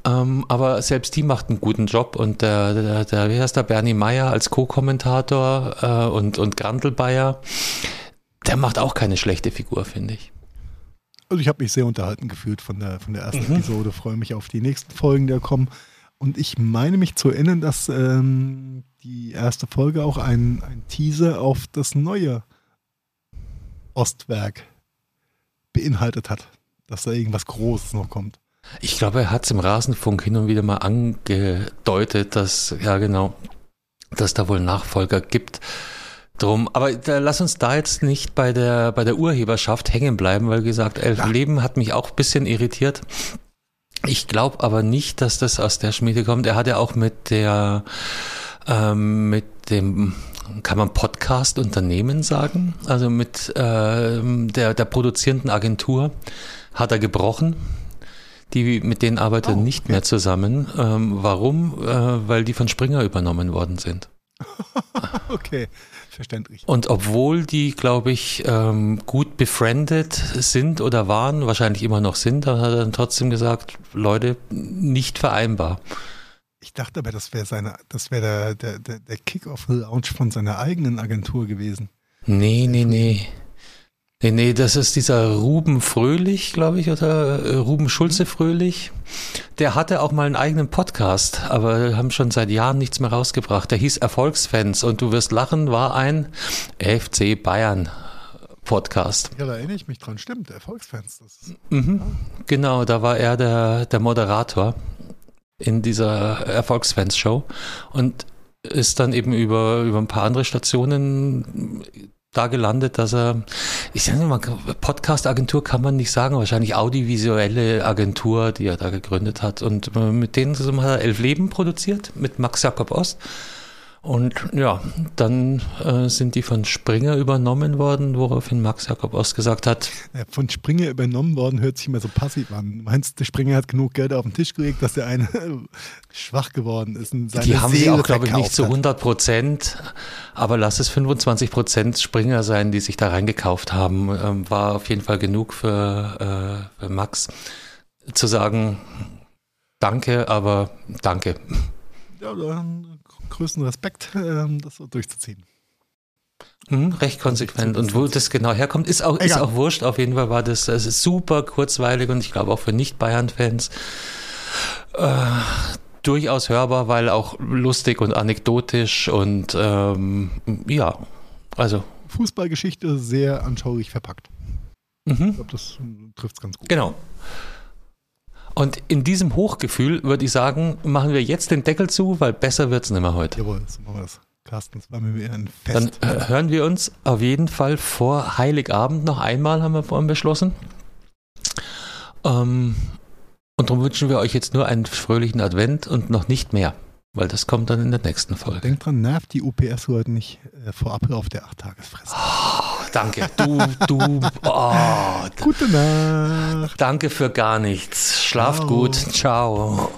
ähm, aber selbst die macht einen guten Job und der, der, der wie heißt der, Bernie Meyer als Co-Kommentator äh, und, und Grantelbayer, der macht auch keine schlechte Figur, finde ich. Also ich habe mich sehr unterhalten gefühlt von der, von der ersten mhm. Episode, freue mich auf die nächsten Folgen, die da kommen. Und ich meine mich zu erinnern, dass ähm, die erste Folge auch ein, ein Teaser auf das neue Ostwerk beinhaltet hat, dass da irgendwas Großes noch kommt. Ich glaube, er hat es im Rasenfunk hin und wieder mal angedeutet, dass, ja genau, dass da wohl Nachfolger gibt drum. Aber da, lass uns da jetzt nicht bei der, bei der Urheberschaft hängen bleiben, weil gesagt, Elf ja. Leben hat mich auch ein bisschen irritiert. Ich glaube aber nicht, dass das aus der Schmiede kommt. Er hat ja auch mit der, ähm, mit dem, kann man Podcast-Unternehmen sagen? Also mit ähm, der, der produzierenden Agentur hat er gebrochen. Die, mit denen arbeitet er oh, nicht okay. mehr zusammen. Ähm, warum? Äh, weil die von Springer übernommen worden sind. [LAUGHS] okay verständlich. Und obwohl die, glaube ich, ähm, gut befriendet sind oder waren, wahrscheinlich immer noch sind, dann hat er dann trotzdem gesagt, Leute, nicht vereinbar. Ich dachte aber, das wäre seine, das wäre der, der, der Kick-Off-Lounge von seiner eigenen Agentur gewesen. Nee, nee, nee. Nee, nee, das ist dieser Ruben Fröhlich, glaube ich, oder äh, Ruben Schulze Fröhlich. Der hatte auch mal einen eigenen Podcast, aber haben schon seit Jahren nichts mehr rausgebracht. Der hieß Erfolgsfans und du wirst lachen, war ein FC Bayern Podcast. Ja, da erinnere ich mich dran. Stimmt, Erfolgsfans. Mhm, ja. Genau, da war er der, der Moderator in dieser Erfolgsfans-Show und ist dann eben über, über ein paar andere Stationen da gelandet, dass er, ich sage mal, Podcast-Agentur kann man nicht sagen, wahrscheinlich audiovisuelle Agentur, die er da gegründet hat. Und äh, mit denen zusammen hat er Elf Leben produziert, mit Max Jakob Ost. Und ja, dann äh, sind die von Springer übernommen worden, woraufhin Max Jakob Ost gesagt hat. Von Springer übernommen worden hört sich immer so passiv an. Meinst du, Springer hat genug Geld auf den Tisch gelegt, dass der eine [LAUGHS] schwach geworden ist? Und seine die haben Seele sie auch, glaube ich, nicht zu 100 Prozent, aber lass es 25 Prozent Springer sein, die sich da reingekauft haben. Ähm, war auf jeden Fall genug für, äh, für Max zu sagen, danke, aber danke. Ja, dann größten Respekt, ähm, das so durchzuziehen. Mhm, recht konsequent. Und wo das genau herkommt, ist auch, ist auch wurscht. Auf jeden Fall war das, das super kurzweilig und ich glaube auch für Nicht-Bayern-Fans äh, durchaus hörbar, weil auch lustig und anekdotisch und ähm, ja, also. Fußballgeschichte sehr anschaulich verpackt. Mhm. Ich glaube, das trifft es ganz gut. Genau. Und in diesem Hochgefühl würde ich sagen, machen wir jetzt den Deckel zu, weil besser wird es nicht mehr heute. Jawohl, so machen wir das. Carsten, das war mir ein Fest. Dann äh, hören wir uns auf jeden Fall vor Heiligabend noch einmal, haben wir vorhin beschlossen. Ähm, und darum wünschen wir euch jetzt nur einen fröhlichen Advent und noch nicht mehr, weil das kommt dann in der nächsten Folge. Denkt dran, nervt die UPS heute nicht äh, vor Ablauf der 8-Tagesfrist. Oh danke. Du, du, oh. Gute Nacht. Danke für gar nichts. Schlaf Ciao. gut. Ciao.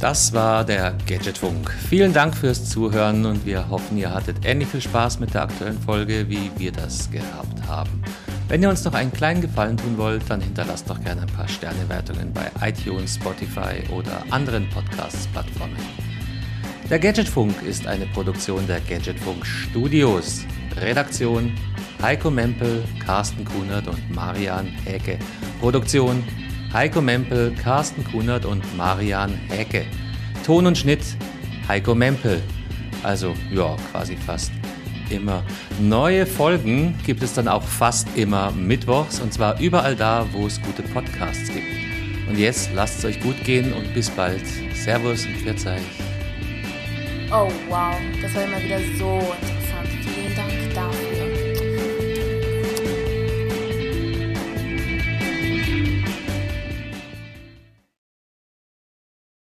Das war der Gadgetfunk. Vielen Dank fürs Zuhören und wir hoffen, ihr hattet ähnlich viel Spaß mit der aktuellen Folge, wie wir das gehabt haben. Wenn ihr uns noch einen kleinen Gefallen tun wollt, dann hinterlasst doch gerne ein paar Sternewertungen bei iTunes, Spotify oder anderen Podcasts-Plattformen. Der Gadgetfunk ist eine Produktion der Gadgetfunk Studios. Redaktion Heiko Mempel, Carsten Kunert und Marian Häke. Produktion Heiko Mempel, Carsten Kunert und Marian Häke. Ton und Schnitt Heiko Mempel. Also ja, quasi fast immer. Neue Folgen gibt es dann auch fast immer mittwochs und zwar überall da, wo es gute Podcasts gibt. Und jetzt lasst es euch gut gehen und bis bald. Servus und Pfiat Oh wow, das war immer wieder so interessant. Vielen Dank dafür.